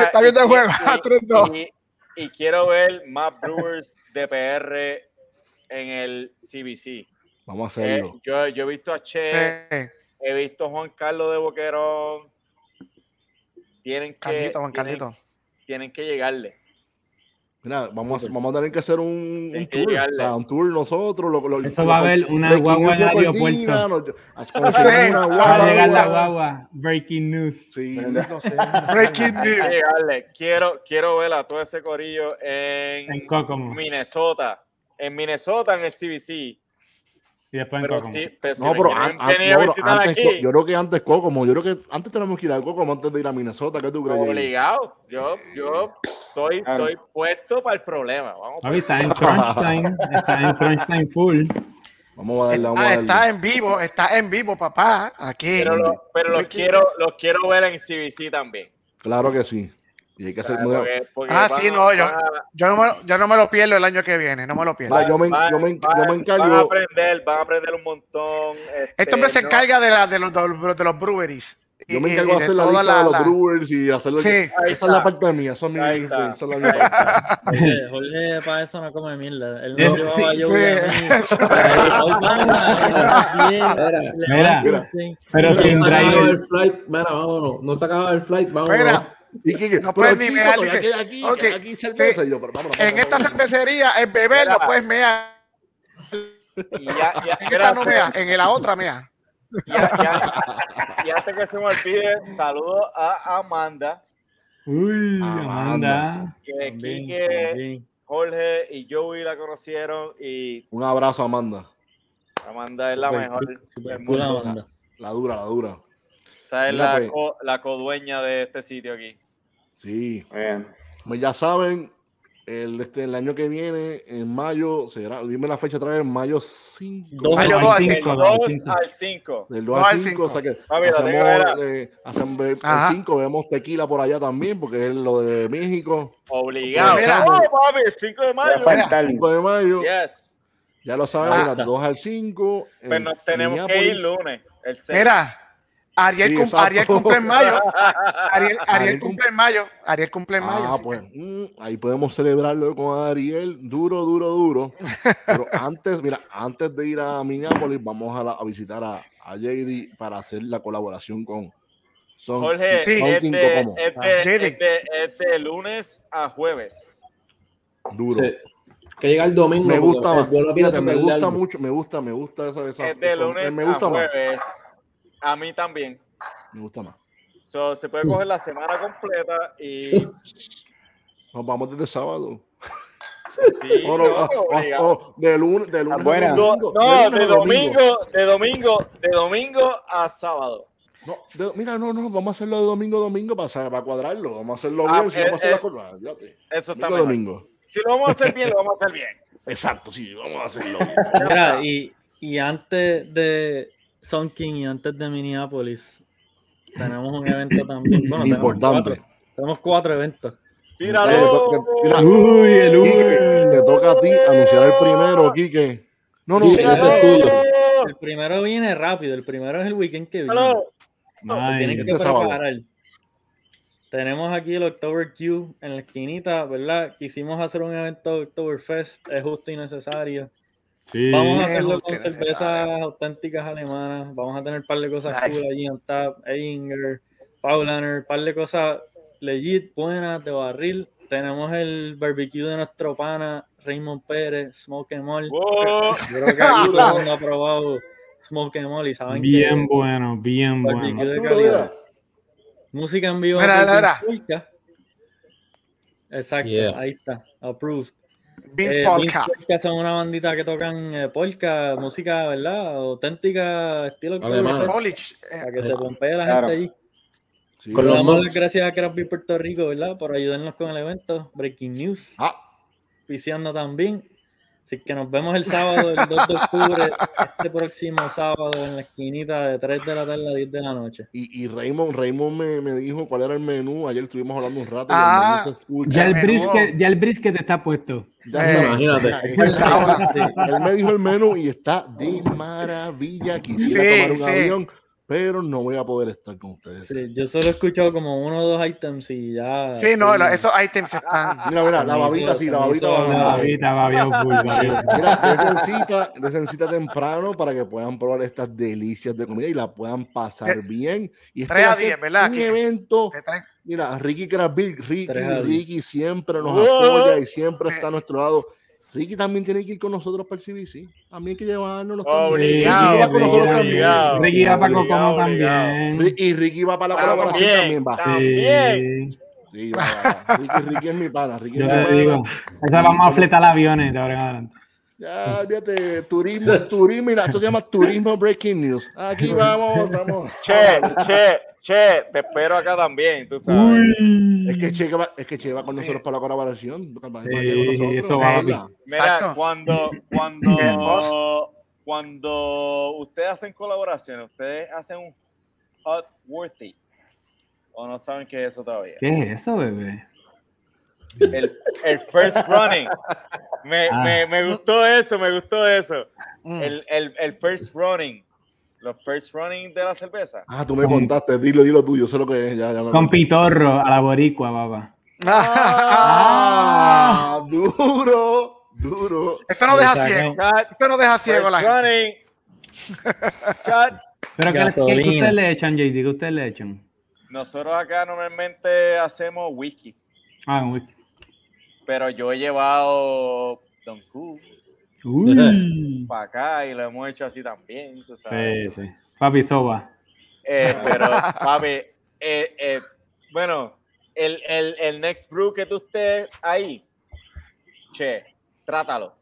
Está viendo el juego, y- juego, y- 3-2. Y, y quiero ver más Brewers de PR en el CBC. Vamos a Eh, hacerlo. yo, yo he visto a Che, Sí. he visto a Juan Carlos de Boquerón. Tienen que, Carlito, Juan tienen, Carlito. tienen que llegarle. Mira, vamos a, vamos a tener que hacer un, un tour. O sea, un tour nosotros. Lo, lo- Eso lo- va a haber una guagua en el aeropuerto. Va a llegar la guagua. Breaking news. Sí, no sé. Breaking news. llegarle. Quiero, quiero ver a todo ese corillo en, En. Minnesota. En Minnesota, en el CBC. Y después en Pero Kokomo. sí, pero si No, me pero an- an- a no, pero antes, aquí, yo creo que antes Kokomo, yo creo que antes tenemos que ir a Kokomo antes de ir a Minnesota, ¿qué tú crees? Obligado. Yo, yo estoy, Claro. estoy puesto para el problema. Vamos está en Crunch Time. Está en Crunch Time full. Vamos a darle, vamos a Ah, darle. está en vivo, está en vivo, papá. Aquí. pero lo- pero los quiero, los quiero ver en CBC también. Claro que sí. Y hay que hacer ¿sabes? Porque- porque Ah, van sí, no, yo, van a- yo, no me, yo no me lo pierdo el año que viene, no me lo pierdo. Mira, yo me, van- yo me, yo van- me Van a encargo. aprender, van a aprender un montón. Este hombre se no- encarga de, la, de, los, de, los, de los breweries. Yo me encargo de hacer la lista de los la- Brewers y hacerlo. Sí. Esa es la parte mía. Eso es mi, esa es la parte. Jorge, Jorge para eso no come mierda. Él Eh, no llevaba sí, yo Mira, Mira. Pero sin se acaba driver. el flight, mira, vámonos. No se acaba el flight, vámonos. Mira, Y que, No puedes ni mear, aquí, ok, queda aquí cerveza. Y yo, pero vámonos, en esta vámonos. cervecería, el beber no puedes mear. Y ya, ya, En esta no mea, en la otra mea. ya, ya- y antes que se me olvide, saludo a Amanda, Uy, Amanda. Que También, Quique, también. Jorge y Joey la conocieron y Un abrazo, Amanda. Amanda es la Super mejor. super la banda. La dura, la dura. Esta es Mira, la, pues. co, la codueña de este sitio aquí. Sí. Bien. Pues ya saben, el, este, el año que viene, en mayo, será, dime la fecha otra vez, mayo 5. Dos Mayo al dos al cinco, Del cinco. dos al 2 cinco. al 5. Del Dos 2 al al 5, o sea que lo tengo, hacemos, eh, hacemos el Ajá. 5, vemos tequila por allá también, porque es lo de México. Obligado. Mira. ¡Oh, papi! El 5 de mayo. faltar. 5 de mayo, Yes. ya lo saben, Ah. del 2 al 5. en Pues nos tenemos que ir lunes. El 6. Mira, Ariel, Sí, cum- exacto. Ariel cumple en mayo. Ariel, Ariel Ariel cumple en mayo. Ariel cumple en mayo. Ah, pues que- mm, ahí podemos celebrarlo con Ariel, duro, duro, duro. Pero antes, mira, antes de ir a Minneapolis, vamos a, la- a visitar a, a JD para hacer la colaboración con Son Jorge, Sí. es, Son de, Kokomo. es, Ah, de, JD. es, de, es de lunes a jueves. Duro. Sí. Que llega el domingo. Me gusta más. me gusta mucho, me gusta, me gusta esa, esa Es de eso, lunes a más. A mí también. Me gusta más. So, se puede coger la semana completa y. Nos vamos desde sábado. Sí, O no, no, o- o- obligado. o de lunes, de lunes a domingo. no, lunes de a domingo, de domingo, de domingo a sábado. No, de- mira, no, no, vamos a hacerlo de domingo a domingo para, para cuadrarlo. Vamos a hacerlo Ah, bien. Si eh, vamos a hacer eh, las cosas, fíjate. Eso está domingo. Si lo vamos a hacer bien, lo vamos a hacer bien. Exacto, sí, vamos a hacerlo. Mira, y, y antes de Sun King y antes de Minneapolis, tenemos un evento también. Bueno, tenemos Importante. cuatro, tenemos cuatro eventos. Mira, ¡Tíralo! Uy, el Quique, Uber. te toca a ti anunciar el primero, Quique. No, no, ese es tuyo. El primero viene rápido, el primero es el weekend que viene. Tienen que Este preparar. Tenemos aquí el October Q en la esquinita, ¿verdad? Quisimos hacer un evento de Oktoberfest, es justo y necesario. Sí. Vamos a hacerlo con cervezas necesario. auténticas alemanas. Vamos a tener un par de cosas Nice. cool allí en tap, Einger, Paulaner, un par de cosas legit, buenas, de barril. Tenemos el barbecue de nuestro pana Raymond Pérez, Smoke and Mall. Wow. Yo creo que aquí todo el mundo ha probado Smoke and Mall y saben Bien que bueno, bien barbecue bueno. de calidad. Música en vivo. Mira, mira. Exacto, Yeah. ahí está, approved. Vince Eh, Polka. Son una bandita que tocan eh, polka, música, ¿verdad? Auténtica, estilo eh, para que se pompee la Claro. gente allí. Sí. Con damos las gracias a Craft Beer Puerto Rico, ¿verdad? Por ayudarnos con el evento. Breaking News, Ah, viciando también. Así que nos vemos el sábado, el 2 de octubre, este próximo sábado en la esquinita de 3 de la tarde a 10 de la noche. y, y Raymond, Raymond me, me dijo cuál era el menú. Ayer estuvimos hablando un rato. y Ah. el menú se escucha. Ya el, brisket, ya el brisket está puesto. Ya Eh, imagínate. Él me dijo el menú y está de maravilla. Quisiera Sí, tomar un sí. avión, pero no voy a poder estar con ustedes. Sí, yo solo he escuchado como uno o dos items y ya. Sí, no, la- esos items están. Mira, mira, la babita sí, la babita va la babita, full, babiao. Mira, desencita, desencita temprano para que puedan probar estas delicias de comida y la puedan pasar bien. Y este Tres va a a ser diez, ¿verdad? un evento. Mira, Ricky Krabby, Ricky. Ricky siempre nos Wow. apoya y siempre Sí. está a nuestro lado. Ricky también tiene que ir con nosotros para el CBC. También hay que llevarnos. Obligado, también. Ricky va con nosotros también. obligado. Ricky va para Obligado, Cocomo obligado. también. Y Ricky va para la colaboración También, también. Va. también. Sí. Va, va, va. Ricky, Ricky es mi pana. Ricky Yo te digo, esa vamos a fletar aviones de ahora en adelante. Ya, fíjate, turismo, turismo, mira, esto se llama Turismo Breaking News. Aquí vamos, vamos. Che, che, che, te espero acá también, tú sabes. Es que Che va, es que Che va con nosotros para la colaboración. Sí, eso va. Mira, Exacto. cuando, cuando, cuando ustedes hacen colaboraciones, ustedes hacen un hot worthy. O no saben qué es eso todavía. ¿Qué es eso, bebé? El, el first running. Me, Ah. me, me gustó eso, me gustó eso. Mm. El, el, el first running. Los first running de la cerveza. Ah, tú me contaste, dilo, dilo tuyo, sé lo que es. Ya, ya me Con pitorro a la boricua, papá. Ah, duro, duro. Eso no deja ciego. Eso no deja ciego la gente. Pero ¿qué, ¿qué, ustedes le echan, JD? ¿Qué ustedes le echan? Nosotros acá normalmente hacemos whisky, Ah, un whisky. Pero yo he llevado Don Q para acá y lo hemos hecho así también, tú sabes. Sí, sí. Papi soba. Eh, pero, papi, eh, eh, bueno, el, el, el next brew que tú estés ahí, che, trátalo.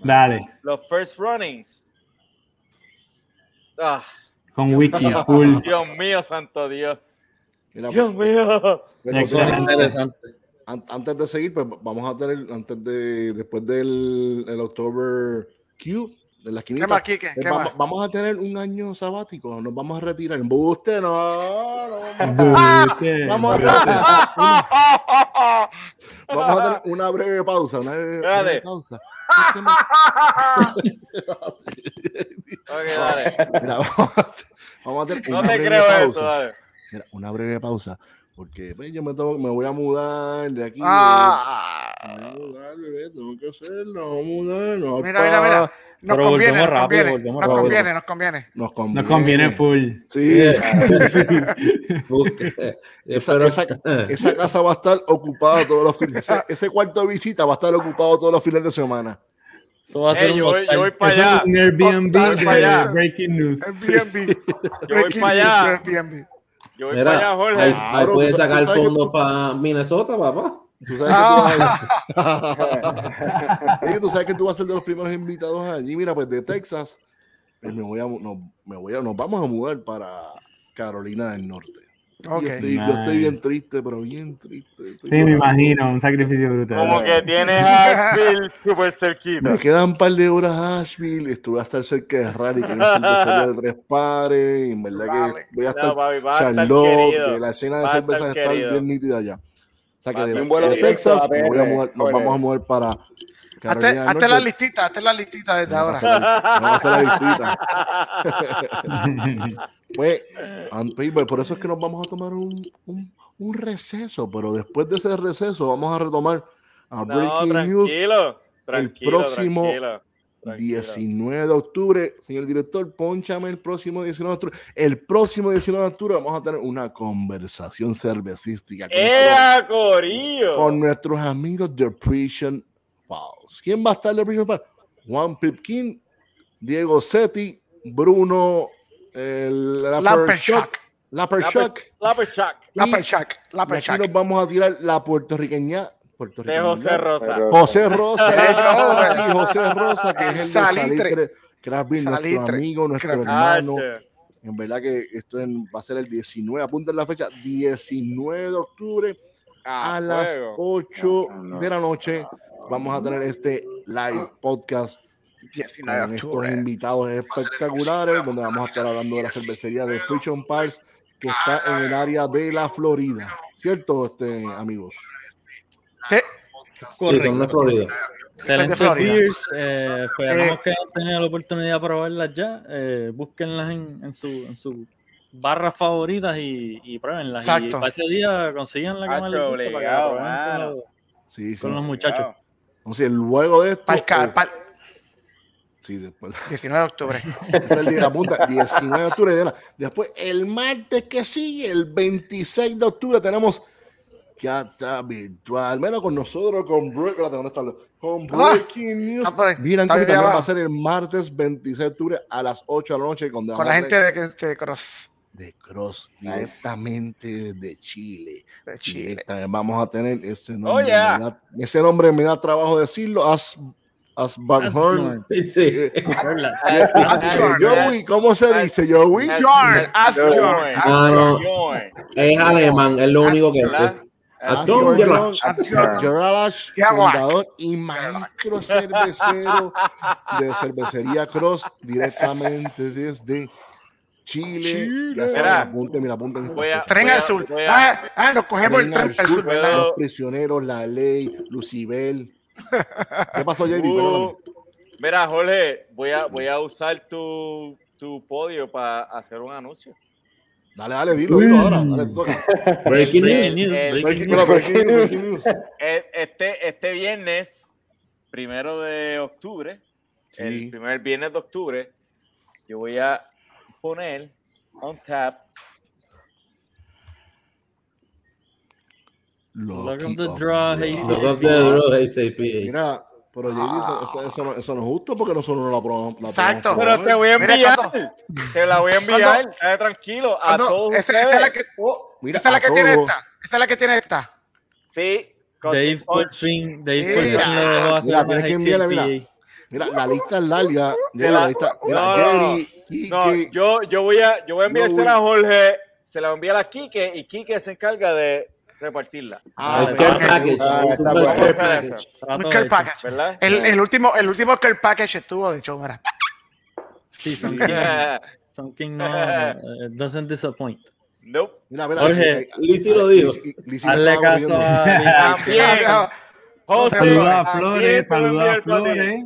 Dale. Los first runnings. Ah, Con a full. Dios mío, santo Dios. Dios mío. bueno, Eso es mira, interesante. An- antes de seguir, pues vamos a tener, antes de, después del el October Q, de la ¿Qué esquinita, más, Kike? eh, ¿Qué vamos, más? vamos a tener un año sabático, nos vamos a retirar. Embuste, no, no, Vamos a embuste. Vamos a tener una breve pausa, una breve, pausa. Ok, dale. Mira, vamos, a, vamos a tener No una te breve creo pausa. eso, dale. Mira, una breve pausa, porque pues, yo me, tengo- me voy a mudar de aquí. de- Ah, me voy a mudar, bebé, tengo que hacerlo, vamos a mudar. no, Mira, mira, mira. Nos Pero conviene, volvemos nos rápido, conviene, nos rápido. conviene, nos conviene. Nos conviene. Nos conviene full. Sí, esa, esa- esa casa va a estar ocupada todos los fines. Ese, ese cuarto de visita va a estar ocupado todos los fines de semana. Eso va a ser un yo, voy, yo voy hostal. para allá. es un Airbnb para allá. Breaking News. Airbnb. Yo voy para allá. Airbnb. Yo voy Mira, para allá, Jorge. ahí, ahí puedes sacar fondos tú- para Minnesota, papá. Tú sabes, que tú, vas- Oye, tú sabes que tú vas a ser de los primeros invitados allí. Mira, pues de Texas, pues me voy a, no, me voy a, nos vamos a mudar para Carolina del Norte. Ok. Yo, estoy, yo estoy bien triste, pero bien triste. Estoy Sí, me imagino, un sacrificio brutal. Como que tienes a Asheville súper cerquita. Me quedan un par de horas a Asheville. Estuve a estar cerca de Rally, que es cervecería de tres pares. Y en verdad que voy a estar No, papi, va a estar Charlotte, querido. que la escena de estar cervezas está bien nítida allá. O sea que de, estar Un vuelo de Texas a me voy a mudar- nos vamos a mudar para Carolina Hazte hazte la listita, hazte la listita desde ahora. Vamos a hacer la visita. Pues, and- people, por eso es que nos vamos a tomar un, un- un receso, pero después de ese receso vamos a retomar a No, Breaking News tranquilo. Tranquilo, próximo tranquilo, tranquilo. 19 de octubre. Señor director, ponchame el próximo 19 de octubre. El próximo 19 de octubre vamos a tener una conversación cervecística con nuestros amigos de Prison Pals. ¿Quién va a estar de Prison Pals? Juan Pipkin, Diego Setti, Bruno el, Lamperchak. Lamperchak. Lapperchak, La Y- Perchak, la Y aquí nos vamos a tirar la puertorriqueña. de José Rosa. José Rosa, Salitre. sí, José Rosa, que es el de Salitre. Salitre Craft Beer, nuestro Salitre. amigo, nuestro hermano. Hache. En verdad que esto en- va a ser el 19, apunten la fecha, 19 de octubre Ah, a las fuego. 8 No, no. de la noche. Vamos a tener este live podcast 19 con estos octubre. invitados espectaculares, donde vamos a estar hablando de la cervecería de Prison Pals, que está en el área de la Florida. ¿Cierto, este, amigos? Sí, Sí, son de Florida. Excelentes Florida. beers. eh, esperamos Sí. que hayan tenido la oportunidad de probarlas ya. Eh, búsquenlas en, en su, en su barras favoritas y, y pruébenlas. Y Exacto. para ese día consigan la que para que la con los, Sí, sí. con los muchachos. Entonces, luego de esto. eh, sí, después. 19 de octubre. Este es el día, apunta, 19 de octubre. de la- Después, el martes que sigue, el 26 de octubre, tenemos Cata Virtual. Menos con nosotros, con. Con Ah, Breaking News. ahí, Miren está que también va a ser el martes 26 de octubre a las 8 de la noche. Con, Con la gente de, de Cross. de Cross, directamente desde Chile. De Chile. Vamos a tener ese nombre. Oh, yeah. me da- ese nombre me da trabajo decirlo. As, as Buckhorn. Sí. Joey, ¿cómo se dice, Joey? Jorn, ask Join, Jorn. ask Ah, no. Es alemán, es lo único que sé. ¿Verdad? John Jorn, Gerlach. John Jorn. Gerlach, Yeah, fundador y maestro cervecero de cervecería Cross, directamente desde Chile. Saben, Mira, apunten, mira, a-. Tren al sur. a- Ah, ah, nos cogemos el Tren al sur. Los prisioneros, la ley, Lucibel. ¿Qué pasó, JD? Uh, mira, Jorge, voy a, voy a usar tu, tu podio para hacer un anuncio. Dale, dale, dilo, dilo ahora. Dale, toca. Breaking Breaking news. news, El- breaking Breaking news. news, breaking news, breaking news. Este, este viernes, primero de octubre, Sí. el primer viernes de octubre, yo voy a poner on tap Look Lucky of the draw, ASAP. Mira, pero JD, eso, eso, eso no, eso no es justo porque nosotros no la probamos. la Exacto. probamos Pero te voy a enviar, te la voy a enviar, ¿Cuándo? quédate tranquilo, a Ah, no, todos esa, esa es la ustedes. que, Oh, mira, esa es la que tiene esta. Esa es la que tiene esta. Sí, Dave por fin, Dave por fin lo Mira, una tienes que enviarle, mira. HCPA. Mira, la lista es larga. Mira, la- la lista. Mira, No, no, yo, yo voy a, yo voy a enviársela a. Jorge, se la voy a enviar a Quique y Quique se encarga de repartirla. Ah, El care package. Ah, package. Un care package. ¿Verdad? El, el último, el último care package estuvo de hecho, mira. Sí, King, Sun King no, eh, doesn't disappoint. nope. Mira, mira, Jorge, Lizzy lo dijo. Hazle caso a Lizzy. También. José, Saluda a Flores, saluda a. Flores.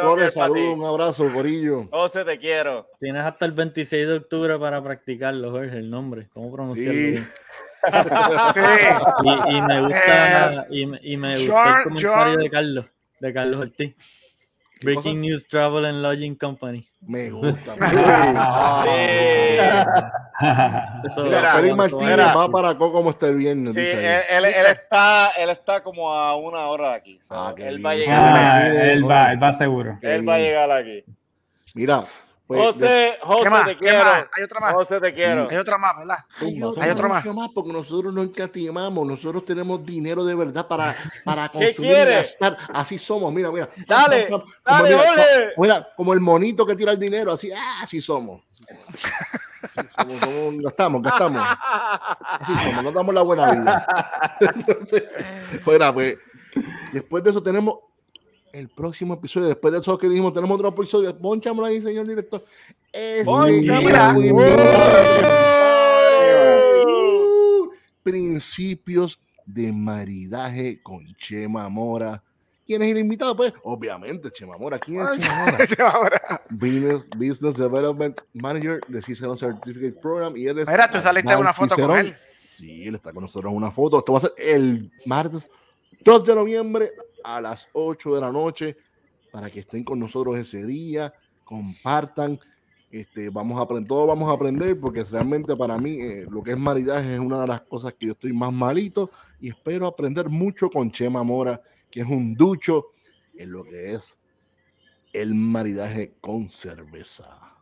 Flores, saludos, un abrazo, Corillo. José, te quiero. Tienes hasta el 26 de octubre para practicarlo, Jorge, el nombre. ¿Cómo pronunciarlo? Sí. Sí. Y, y me gusta, y, me- y me gustó John- el comentario John- de Carlos, de Carlos Ortiz. Breaking News Travel and Lodging Company. Me gusta. Ah. Sí. Eso, Mira, Félix Martínez va va para Coco como este viernes. Sí, dice él, él- él está, él está como a una hora de aquí. Ah, qué él va a bien. llegar Ah, aquí. él va, él va seguro. Qué Él va a llegar aquí. Mira, pues, José, José, te ¿Qué quiero. más? Hay otra más. José, te quiero. Hay otra más, ¿verdad? Hay otro, Hay otro más porque nosotros no encatimamos, nosotros tenemos dinero de verdad para, para ¿Qué consumir y gastar. Así somos, mira, mira. Dale, Como, dale, mira, ole. co- mira, como el monito que tira el dinero, así, ah, así somos. Somos, somos- gastamos, gastamos. Así somos, nos damos la buena vida. Entonces, fuera, pues, después de eso tenemos el próximo episodio. Después de eso que dijimos, tenemos otro episodio. Ponchámoslo ahí, señor director. Este principios de maridaje con Chema Mora, ¿Quién es el invitado? Pues, obviamente, Chemamora. ¿Quién es Chemamora? Business, Business Development Manager de Cicerón Certificate Program. Y él es Mira, tú saliste una foto con Cicerón. él. Sí, él está con nosotros en una foto. Esto va a ser el martes 2 de noviembre a las 8 de la noche para que estén con nosotros ese día, compartan. Este, vamos a aprender, todos vamos a aprender porque realmente para mí eh, lo que es maridaje es una de las cosas que yo estoy más malito y espero aprender mucho con Chema Mora, que es un ducho en lo que es el maridaje con cerveza.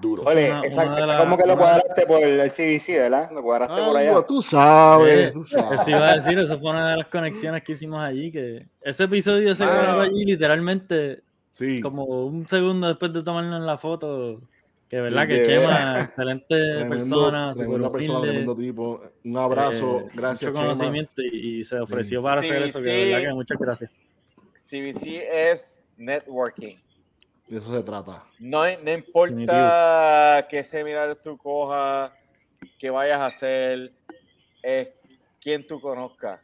Duro. Oye, Una- esa, una esa las- como que lo cuadraste por el CBC, ¿verdad? Lo cuadraste por allá. Tú sabes, Eh, tú Eso sabes. iba a decir, eso fue una de las conexiones que hicimos allí, que ese episodio se grabó allí literalmente Sí. como un segundo después de tomarnos la foto, que verdad Sí, que Chema, excelente Tremendo- persona, tremenda súper persona, humilde, tremendo tipo. Un abrazo, eh, gracias, mucho Chema. conocimiento y, y se ofreció Sí. para Sí, hacer eso, que sí. de verdad que muchas gracias. CBC es networking. De eso se trata. No, no importa qué seminario tú cojas, qué vayas a hacer, es quién tú conozcas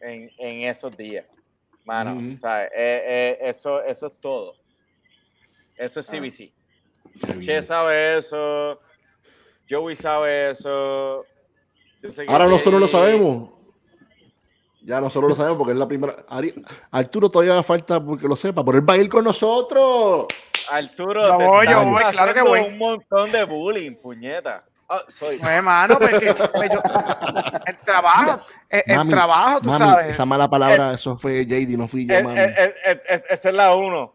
en, en esos días. Mano, Ujú. ¿sabes? Eh, eh, eso, eso es todo. Eso es CBC. Bien. Che sabe eso. Joey sabe eso. yo sé que Ahora nosotros lo sabemos. Ya nosotros lo sabemos porque es la primera. Ari- Arturo todavía falta porque lo sepa, pero él va a ir con nosotros. Arturo, Yo te voy, yo voy, claro que voy. un montón de bullying, puñeta. Soy. Pues, hermano, pues, pues, yo- el trabajo, el, el trabajo, tú Mami, sabes. esa mala palabra, eso fue JD, no fui yo, Eh, mami. eh, eh, esa es la uno.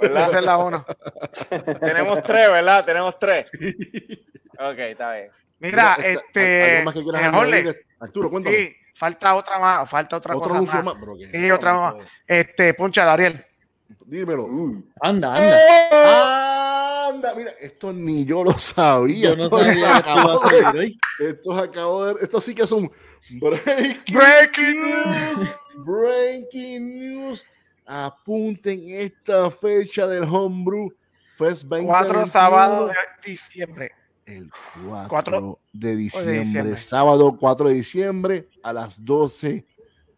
¿verdad? Esa es la uno. Tenemos tres, ¿verdad? Tenemos tres. Ok, está bien. Mira, esta- este. ¿algo más que quieras eh, Arturo, cuéntame. sí, falta otra más, falta otra Otro cosa anuncio más. más. Pero que- Sí, otra más. Este, puncha, Ariel. Dímelo. Mm. Anda, anda. Anda, mira, esto ni yo lo sabía. Yo no Esto sabía que esto a salir de- hoy. Esto se acabó de. Esto sí que es un breaking, Breaking news. breaking news. Apunten esta fecha del Homebrew Fest 20. Cuatro sábados de diciembre. El 4 Cuatro de diciembre, diciembre. sábado 4 de diciembre a las 12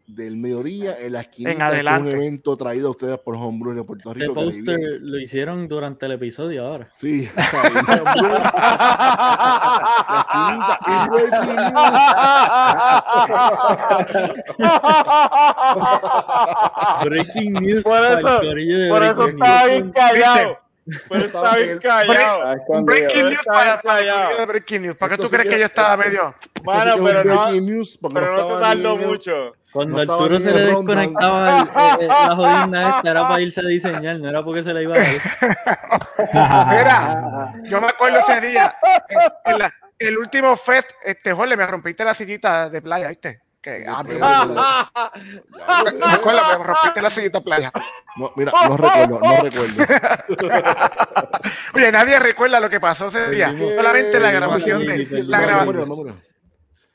del mediodía en la esquina. En adelante. Un evento traído a ustedes por Homebrew de Puerto Este Rico. póster divide- lo hicieron durante el episodio ahora. Sí, esquinita, y breaking Breaking news. Por eso- de Por eso Breaking estaba News. bien callado. Estaba bien callado. Breaking news Está para, para Breaking news. ¿Para qué tú crees que- yo estaba medio? Un pero no, news pero no te tardó mucho. Cuando No Arturo se le el desconectaba el- eh, la jodienda esta, era para irse a diseñar, no era porque se le iba a ir. Mira, yo me acuerdo ese día, en la- el último fest, este, Jorge, me rompiste la sillita de playa, ¿viste? Que, ah, me rompiste la sillita playa. No, mira, no recuerdo, no recuerdo. Oye, nadie recuerda lo que pasó ese día. Solamente la grabación de la grabación.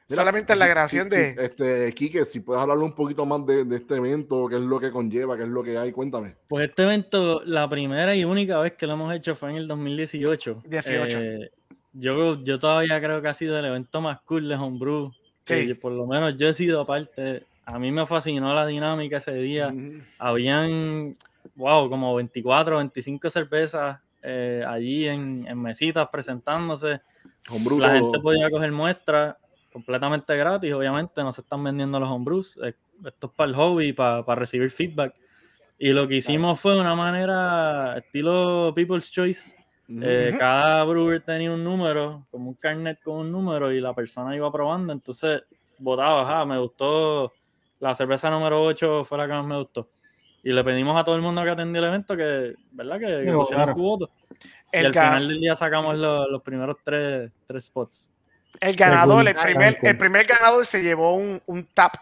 Mira, Solamente en la grabación sí, de- sí, este, Quique, si puedes hablarle un poquito más de, de este evento, qué es lo que conlleva, qué es lo que hay, cuéntame. Pues este evento, la primera y única vez que lo hemos hecho fue en el 2018. 18. Eh, yo, yo todavía creo que ha sido el evento más cool de Homebrew. Sí. por lo menos yo he sido parte. A mí me fascinó la dinámica ese día. Habían, wow, como 24, 25 cervezas eh, allí en, en mesitas presentándose. Homebrew La gente podía coger muestras completamente gratis, obviamente, no se están vendiendo los homebrews. eh, Esto es para el hobby, para, para recibir feedback. Y lo que hicimos fue una manera estilo People's Choice. Eh. Cada brewer tenía un número, como un carnet con un número, y la persona iba probando. Entonces votaba, ah, me gustó la cerveza número 8, fue la que más me gustó. Y le pedimos a todo el mundo que atendió el evento que, ¿verdad? Que, que pusiera bueno. su voto. y El, al ga- final del día sacamos los, los primeros tres, tres spots. el ganador, el primer, el primer ganador se llevó un, un tap.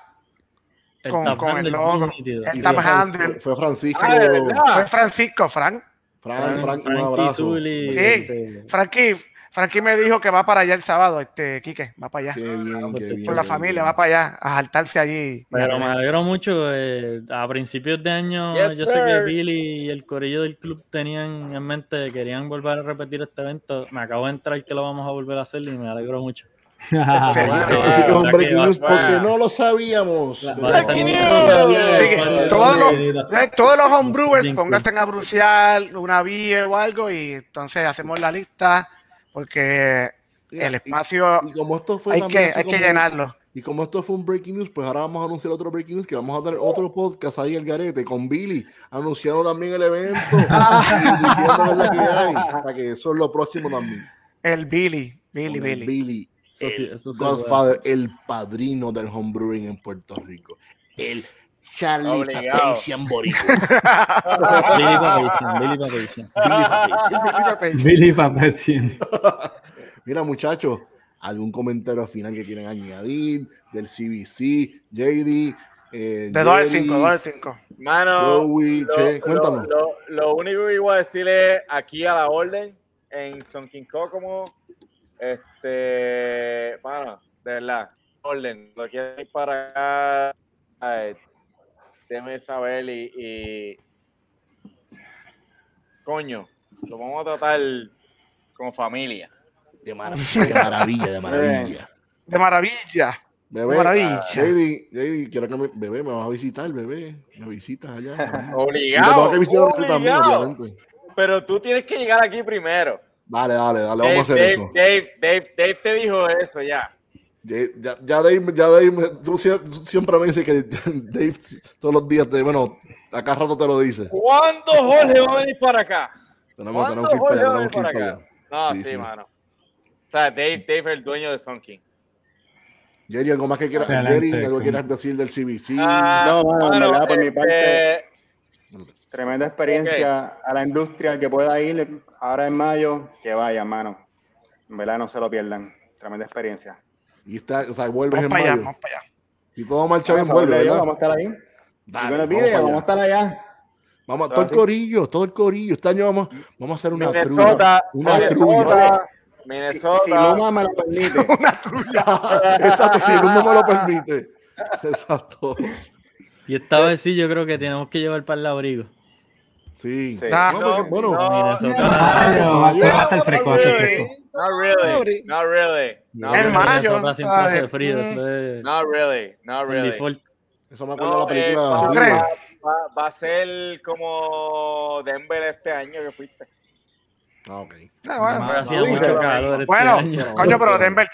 El Con- tap con el handle logo. El Y tap handle. Fue Francisco. Ah. Fue Francisco, Frank. Fran, Fran- Fran, un Frankie abrazo. Zully, Sí. este, Frankie, Frankie me dijo que va para allá el sábado, este, Quique, va para allá. Qué bien, qué bien. Por la familia, bien. va para allá a saltarse allí. Pero me alegro mucho. eh, a principios de año, Yes, yo sé que. Billy y el corillo del club tenían en mente, querían volver a repetir este evento. Me acabo de entrar que lo vamos a volver a hacer y me alegro mucho. Esto sí que es un la breaking que news va- porque no lo sabíamos. De todos los-. Eh, homebrewers pónganse a bruciar una beer o algo y entonces hacemos la lista porque el espacio Y como esto fue hay que, así hay que como- llenarlo. Y como esto fue un breaking news, pues ahora vamos a anunciar otro breaking news, que vamos a tener otro podcast ahí el garete con Billy, anunciando también el evento diciendo que hay, para que eso es lo próximo también. El Billy, Billy, Con el Billy. Billy, Eso sí, el eso puede Godfather, el padrino del homebrewing en Puerto Rico, el Charlie. Papazian Boricua. Billy Papazian, Billy Papazian. Billy Papazian. Billy. Mira, muchachos, algún comentario final que quieren añadir del CBC, JD, eh, De 2 al Jerry, 5, 2 al 5. Mano, Joey, lo, Che, lo- cuéntanos. Lo, lo único que iba a decirle aquí a la orden en Son King como este, mano, de verdad, orden, lo quiero ir para acá, ay, déjeme saber y, y coño, lo vamos a tratar como familia. De, mara- de maravilla, de maravilla. De maravilla. Bebé, Maravilla. JD, JD, quiero que me, bebé, me vas a visitar, bebé. Me visitas allá. Te Obligado, que también, obligado. obviamente. Pero tú tienes que llegar aquí primero. Dale, dale, dale, Dave, vamos a hacer Dave, eso. Dave, Dave, Dave te dijo eso ya. Ya, ya, Dave, ya Dave, tú sie- tú siempre me dices que Dave todos los días, te, bueno, acá rato te lo dice. ¿Cuándo Jorge va a venir para acá? Tenemos, ¿Cuándo tenemos que ir para allá, tenemos que ir para acá? allá. No, Sí, sí, sí. mano. O sea, Dave, Dave es el dueño de Sun King. Jerry, algo más que quieras, Jerry, algo que quieras decir del CBC. Ah, No, por mi este, parte- Tremenda experiencia a la industria, que pueda ir ahora en mayo, que vaya, mano. En verdad, no se lo pierdan. Tremenda experiencia. y está, o sea, vuelves Vamos en para allá, mayo. vamos para allá. Si todo marcha bien, vuelve, yo, vamos a estar ahí. Dale, Y vamos video, vamos a allá. estar allá. Vamos, Todo todo el corillo, todo el corillo. Este año vamos, vamos a hacer una Minnesota, trulla. Una trulla. Minnesota, Si, Minnesota. si Luma me lo permite. Exacto, si el humo me lo permite. Exacto. Y esta vez sí, yo creo que tenemos que llevar para el abrigo. Sí. Sí. Ah, No, porque, bueno, no, Minnesota. Mayo, va a estar fresco. Not really, not really, not En really, mayo, siempre hace frío. Mm. Not really, not el really. eso me acuerda No, de la eh, película. ¿Tú crees? va- va- va a ser como Denver este año que fuiste. Ah, ok. Ah, bueno. Mucho calor este Bueno, coño, pero Denver,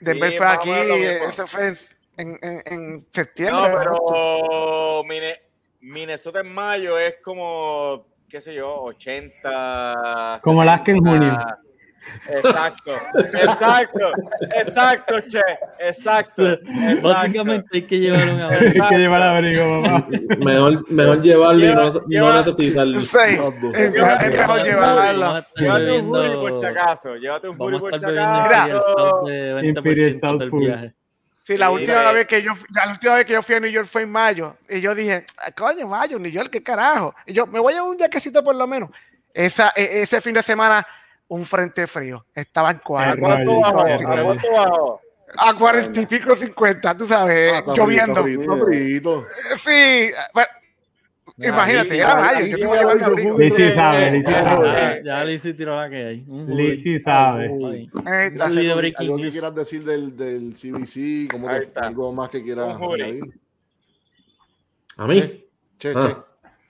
Denver Sí, fue aquí, eso fue en, en, en No, septiembre. agosto. pero Mine- Minnesota en mayo es como, qué sé yo, 80. Como Alaska en 70. junio. Exacto, exacto, exacto, che, exacto. exacto. Básicamente hay que llevar un abrigo. Hay que llevar abrigo, papá. Mejor, mejor llevarlo y no, Lleva- no necesitarlo. Sí, es, mejor Vamos a llevarlo. Llévate un hoodie por si acaso, llévate un a por si acaso. Imperial Stout de 20% Imperial Stout del full. viaje. Sí, la Sí, última eh. vez que yo la última vez que yo fui a New York fue en mayo y yo dije, "Ah, coño, mayo, New York, qué carajo. Y yo me voy a un jaquecito por lo menos. Esa, e- ese fin de semana un frente frío. Estaban. Qué ¿A cuarenta y pico, cincuenta, tú sabes, Ah, lloviendo. frito, frito. Sí, bueno, imagínate, era mayo. yo ahí te voy a llevar mi hizo abrigo. jugo. Lizzy sabe, Lizzy Ah, sabe. Ya, ya Lizzy tiró la que hay. Lizzy sabe. Algo, que quieras decir del, del CBC, te- está. algo más que quieras añadir. A mí. Che, Ah. che.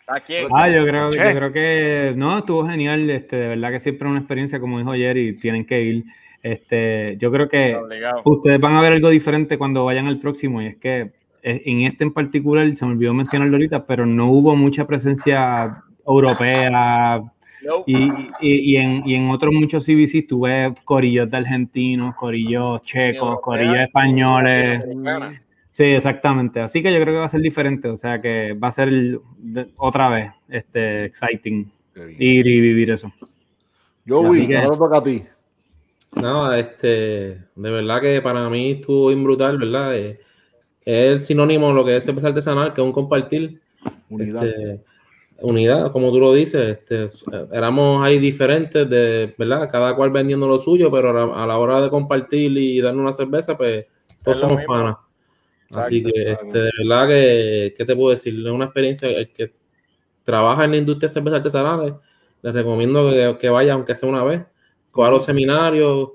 ¿A quién? Ah, yo creo, yo creo que no, estuvo genial, este, de verdad que siempre una experiencia, como dijo Jerry, tienen que ir. Este, yo creo que Obligado. ustedes van a ver algo diferente cuando vayan al próximo, y es que en este en particular, se me olvidó mencionarlo ahorita, pero no hubo mucha presencia europea, Nope. y, y- y en, y en otros muchos CBC tuve corillos de argentinos, corillos checos, corillos españoles. Sí, exactamente. Así que yo creo que va a ser diferente. O sea que va a ser de- otra vez este, exciting ir y vivir eso. Joey, Así que- ahora toca a ti. No, este, de verdad que para mí estuvo bien brutal, ¿verdad? Eh, es el sinónimo de lo que es cerveza artesanal, que es un compartir. Unidad. Este, unidad, como tú lo dices, este, éramos ahí diferentes, de, ¿verdad? Cada cual vendiendo lo suyo, pero a la, a la hora de compartir y darnos una cerveza, pues todos somos mismo. panas. Así que, este, de verdad que, ¿qué te puedo decir? Es una experiencia, el que trabaja en la industria de cervezas artesanales, les recomiendo que, que vaya, aunque sea una vez, coja los seminarios,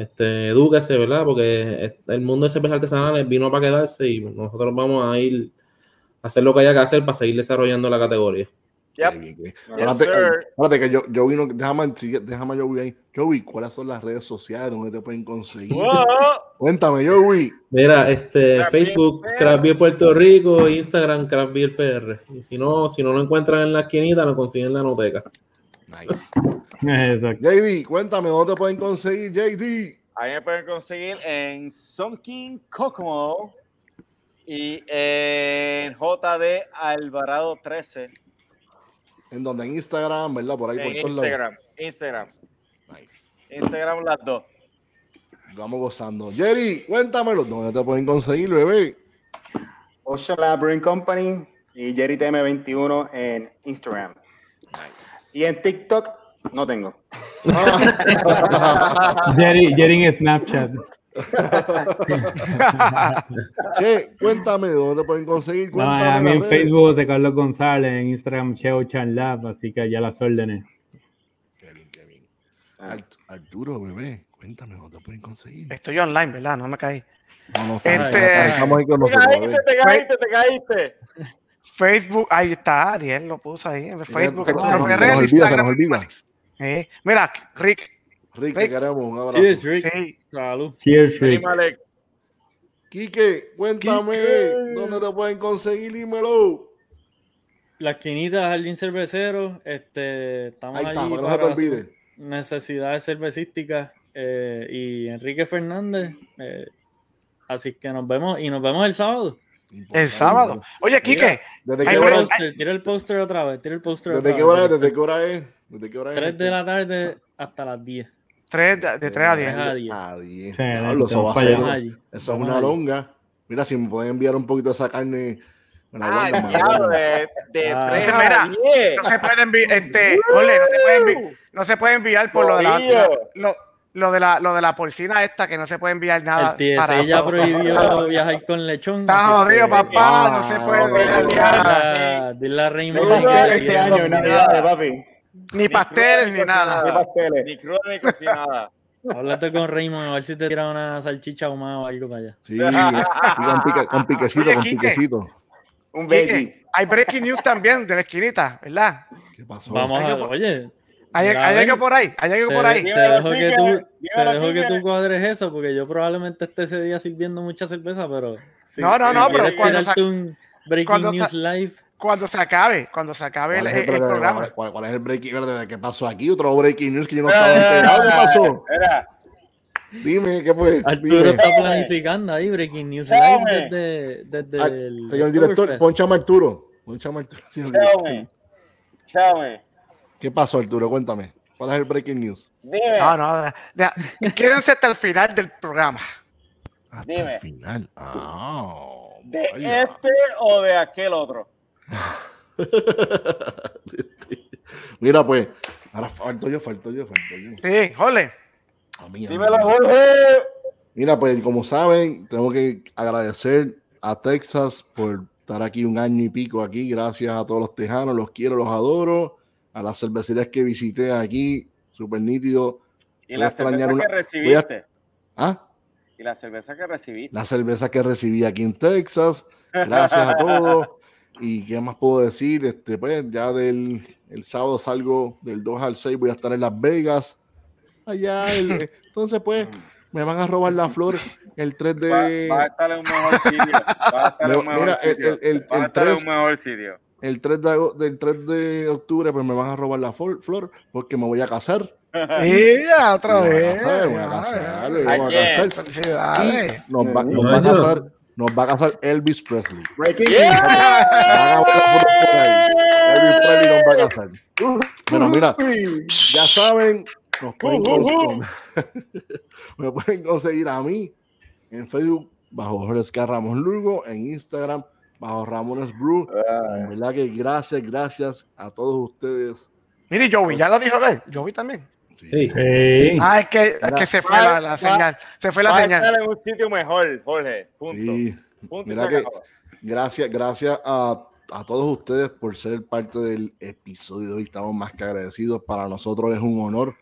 este, edúquese, ¿verdad? Porque el mundo de cerveza artesanal vino para quedarse y nosotros vamos a ir a hacer lo que haya que hacer para seguir desarrollando la categoría. Yep. Bien, bien. Yes, Espérate, sir. espérate que yo, yo vino, déjame, déjame a Joey ahí. Joey, ¿cuáles son las redes sociales donde te pueden conseguir? Wow. Cuéntame, Joey. Mira, este, Craft Facebook. Craft Beer Puerto Rico, Instagram, Craft Beer PR. Y si no, si no lo encuentran en la esquinita, lo consiguen en la noteca. Nice. Exacto. JD, cuéntame, ¿dónde te pueden conseguir, JD? Ahí me pueden conseguir en Sonking Kokomo y en JD Alvarado 13 En donde, en Instagram, ¿verdad? Por ahí, por en todos lados. Instagram. Instagram. Nice. Instagram las dos. Vamos gozando. Jerry, cuéntamelo, ¿dónde te pueden conseguir, bebé? Ocean Lab Brewing Company y Jerry TM21 en Instagram. Y en TikTok no tengo. Jerry, Jerry en Snapchat. che, cuéntame, ¿dónde te pueden conseguir? No, a mí en redes. Facebook José Carlos González, en Instagram Cheo Chan Lab, así que ya las órdenes. Qué bien, qué bien. Art- Arturo, bebé, cuéntame, ¿dónde te pueden conseguir? Estoy online, ¿verdad? No me caí. No, no, Este- estamos- estamos ahí con Te nosotros, caíste, bebé. te caíste, te caíste. Facebook, ahí está, Ariel lo puso ahí en Facebook. Se nos- olvida, se nos Instagram, olvida. Eh, mira, Rick, Rick, te queremos, un abrazo. Cheers, Rick. sí, Salud. Cheers, Rick. Quique, cuéntame, Quique. ¿dónde te pueden conseguir? Dímelo. La esquinita Jardín Cervecero, este, estamos Ahí está, allí para no se te necesidades cervecísticas eh, y Enrique Fernández. eh, así que nos vemos y nos vemos el sábado. El sábado. Oye, Quique, ¿Desde qué Tira el hora tira el póster otra vez, tira el póster ¿Desde qué hora es? ¿Desde qué hora es? ¿Desde qué hora es? 3 de la tarde hasta las 10. 3 de, de 3 a 10. a 10. A 10. Sí, Diablo, eso va a ser- allí. Eso es una allí. longa. Mira, si me pueden enviar un poquito de esa carne. Me Ah, guardan. de, de Ah. tres Entonces, a mira, diez. No se puede enviar, este, ole, no se puede enviar, no se puede enviar por lo de la- lo, lo de la, lo de la porcina esta, que no se puede enviar nada. El TSA ya prohibió viajar con lechón. Está jodido, que- papá, Ah, no se puede enviar nada. Dile a Raymond Este año, en Navidades, papi. Ni pasteles ni nada. Ni pasteles. Ni cruda ni cocinada. Háblate con Raymond a ver si te tira una salchicha ahumada o algo para allá. Sí, con, pique- con piquecito, Oye, con Quique. piquecito. Un hay breaking news también de la esquinita, ¿verdad? ¿Qué pasó? Vamos a, que- oye, Hay, hay algo por ahí, hay algo te, por ahí. te dejo que tú, te dímelo, dejo que Quique. tú cuadres eso, porque yo probablemente esté ese día sirviendo mucha cerveza, pero si- No, no, si no, pero cuando un breaking cuando news live, Cuando se acabe, cuando se acabe el, ¿Cuál es el, el pero- programa. ¿cuál, cuál es el breaking news? ¿Qué pasó aquí? Otro breaking news que yo no estaba enterado. ¿Qué pasó? Dime, ¿qué fue? Arturo Dime. está planificando ahí breaking news live desde, desde el Señor director, ponchame Arturo. Ponchame Arturo. señor director. me. Tell me. ¿Qué pasó, Arturo? Cuéntame. ¿Cuál es el breaking news? Dime. No, no, de- de- quédense hasta el final del programa. Hasta Dime. el final. Ah, ¿De vaya. este o de aquel otro? Mira, pues, ahora falto yo, falto yo, falto yo. Sí, jole. A mí, a Dímelo. Jorge. Mira, pues, como saben, tengo que agradecer a Texas por estar aquí un año y pico aquí. Gracias a todos los tejanos, los quiero, los adoro. A las cervecerías que visité aquí, súper nítido. Y Voy a la extrañar cerveza una- que voy a- recibiste. Ah, Y la cerveza que recibiste. la cerveza que recibí aquí en Texas. Gracias a todos. ¿Y qué más puedo decir? Este, pues ya del el sábado salgo del 2 al 6, voy a estar en Las Vegas. Allá, el- entonces pues me van a robar la flor el 3 Va, va a de estar en un mejor sitio. Va a estar en un mejor el- sitio. el- el- Va a el estar en tres- un mejor sitio. El 3 de, ago- del 3 de octubre, pues me van a robar la flor, flor porque me voy a casar. Y ya, otra Me voy a vez. casar, me voy a casar, me voy a casar. Nos va, nos va a casar, nos va a casar Elvis Presley. Breaking Yeah. Elvis Presley nos va a casar. Bueno, mira, ya saben, nos pueden, cons- me pueden conseguir a mí en Facebook bajo Jorge Ramos Lugo, en Instagram bajo Ramones Brew. En verdad que gracias, gracias a todos ustedes. Mire, Joey, ya lo dijo él. Joey también. Sí. Sí. Ah, es que, es que se fue la, la señal. Se fue la Va señal. estar en un sitio mejor, Jorge. Punto. Sí, Punto mira que- gracias, gracias a, a todos ustedes por ser parte del episodio hoy. Estamos más que agradecidos. Para nosotros es un honor,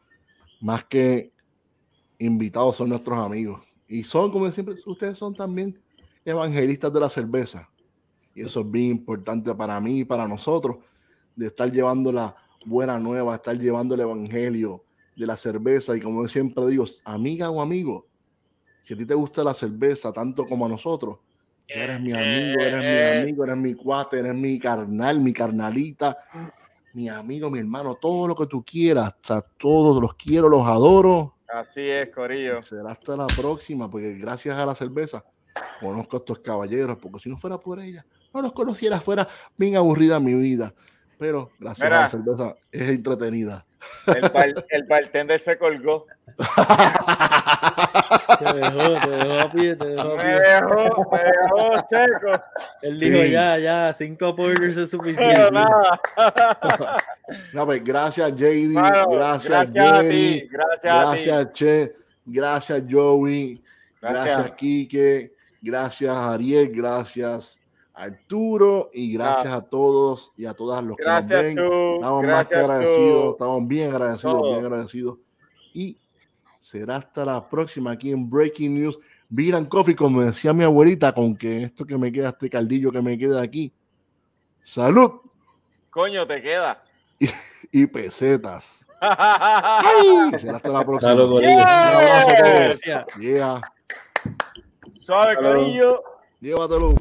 más que invitados son nuestros amigos. Y son, como siempre, ustedes son también evangelistas de la cerveza. Y eso es bien importante para mí y para nosotros, de estar llevando la buena nueva, estar llevando el evangelio de la cerveza. Y como siempre digo, amiga o amigo, si a ti te gusta la cerveza tanto como a nosotros, eres mi amigo, eres mi amigo, eres mi cuate, eres mi carnal, mi carnalita, mi amigo, mi hermano, todo lo que tú quieras. O sea, todos los quiero, los adoro. Así es, Corillo. Será hasta la próxima, porque gracias a la cerveza conozco a estos caballeros, porque si no fuera por ella, no los conociera, fuera bien aburrida mi vida. Pero gracias Mira. a la cerveza es entretenida. El, bar- el bartender se colgó. Te dejó, te dejó a pie, te dejó a Me pie. dejó, me dejó seco. Él dijo, Sí. ya, ya, cinco porters es Pero suficiente. nada. No, pues, gracias, JD. Mano, gracias, gracias a Jenny. ti, gracias a ti. Gracias, Che. Gracias, Joey. Gracias, Gracias. Quique. Gracias, Ariel. Gracias, Arturo. Y gracias a todos y a todas los que nos Gracias ven. tú. Estamos más que Gracias agradecidos. tú. Estamos bien agradecidos, Todo. bien agradecidos. Y será hasta la próxima aquí en Breaking News. And Coffee, como decía mi abuelita, con que esto que me queda, este caldillo que me queda aquí. Salud Coño, te queda. y pesetas. Ay, será hasta la próxima. Salud, Corillo. Un abrazo a todos. Gracias. Yeah. Suave, cariño. Llévatelo.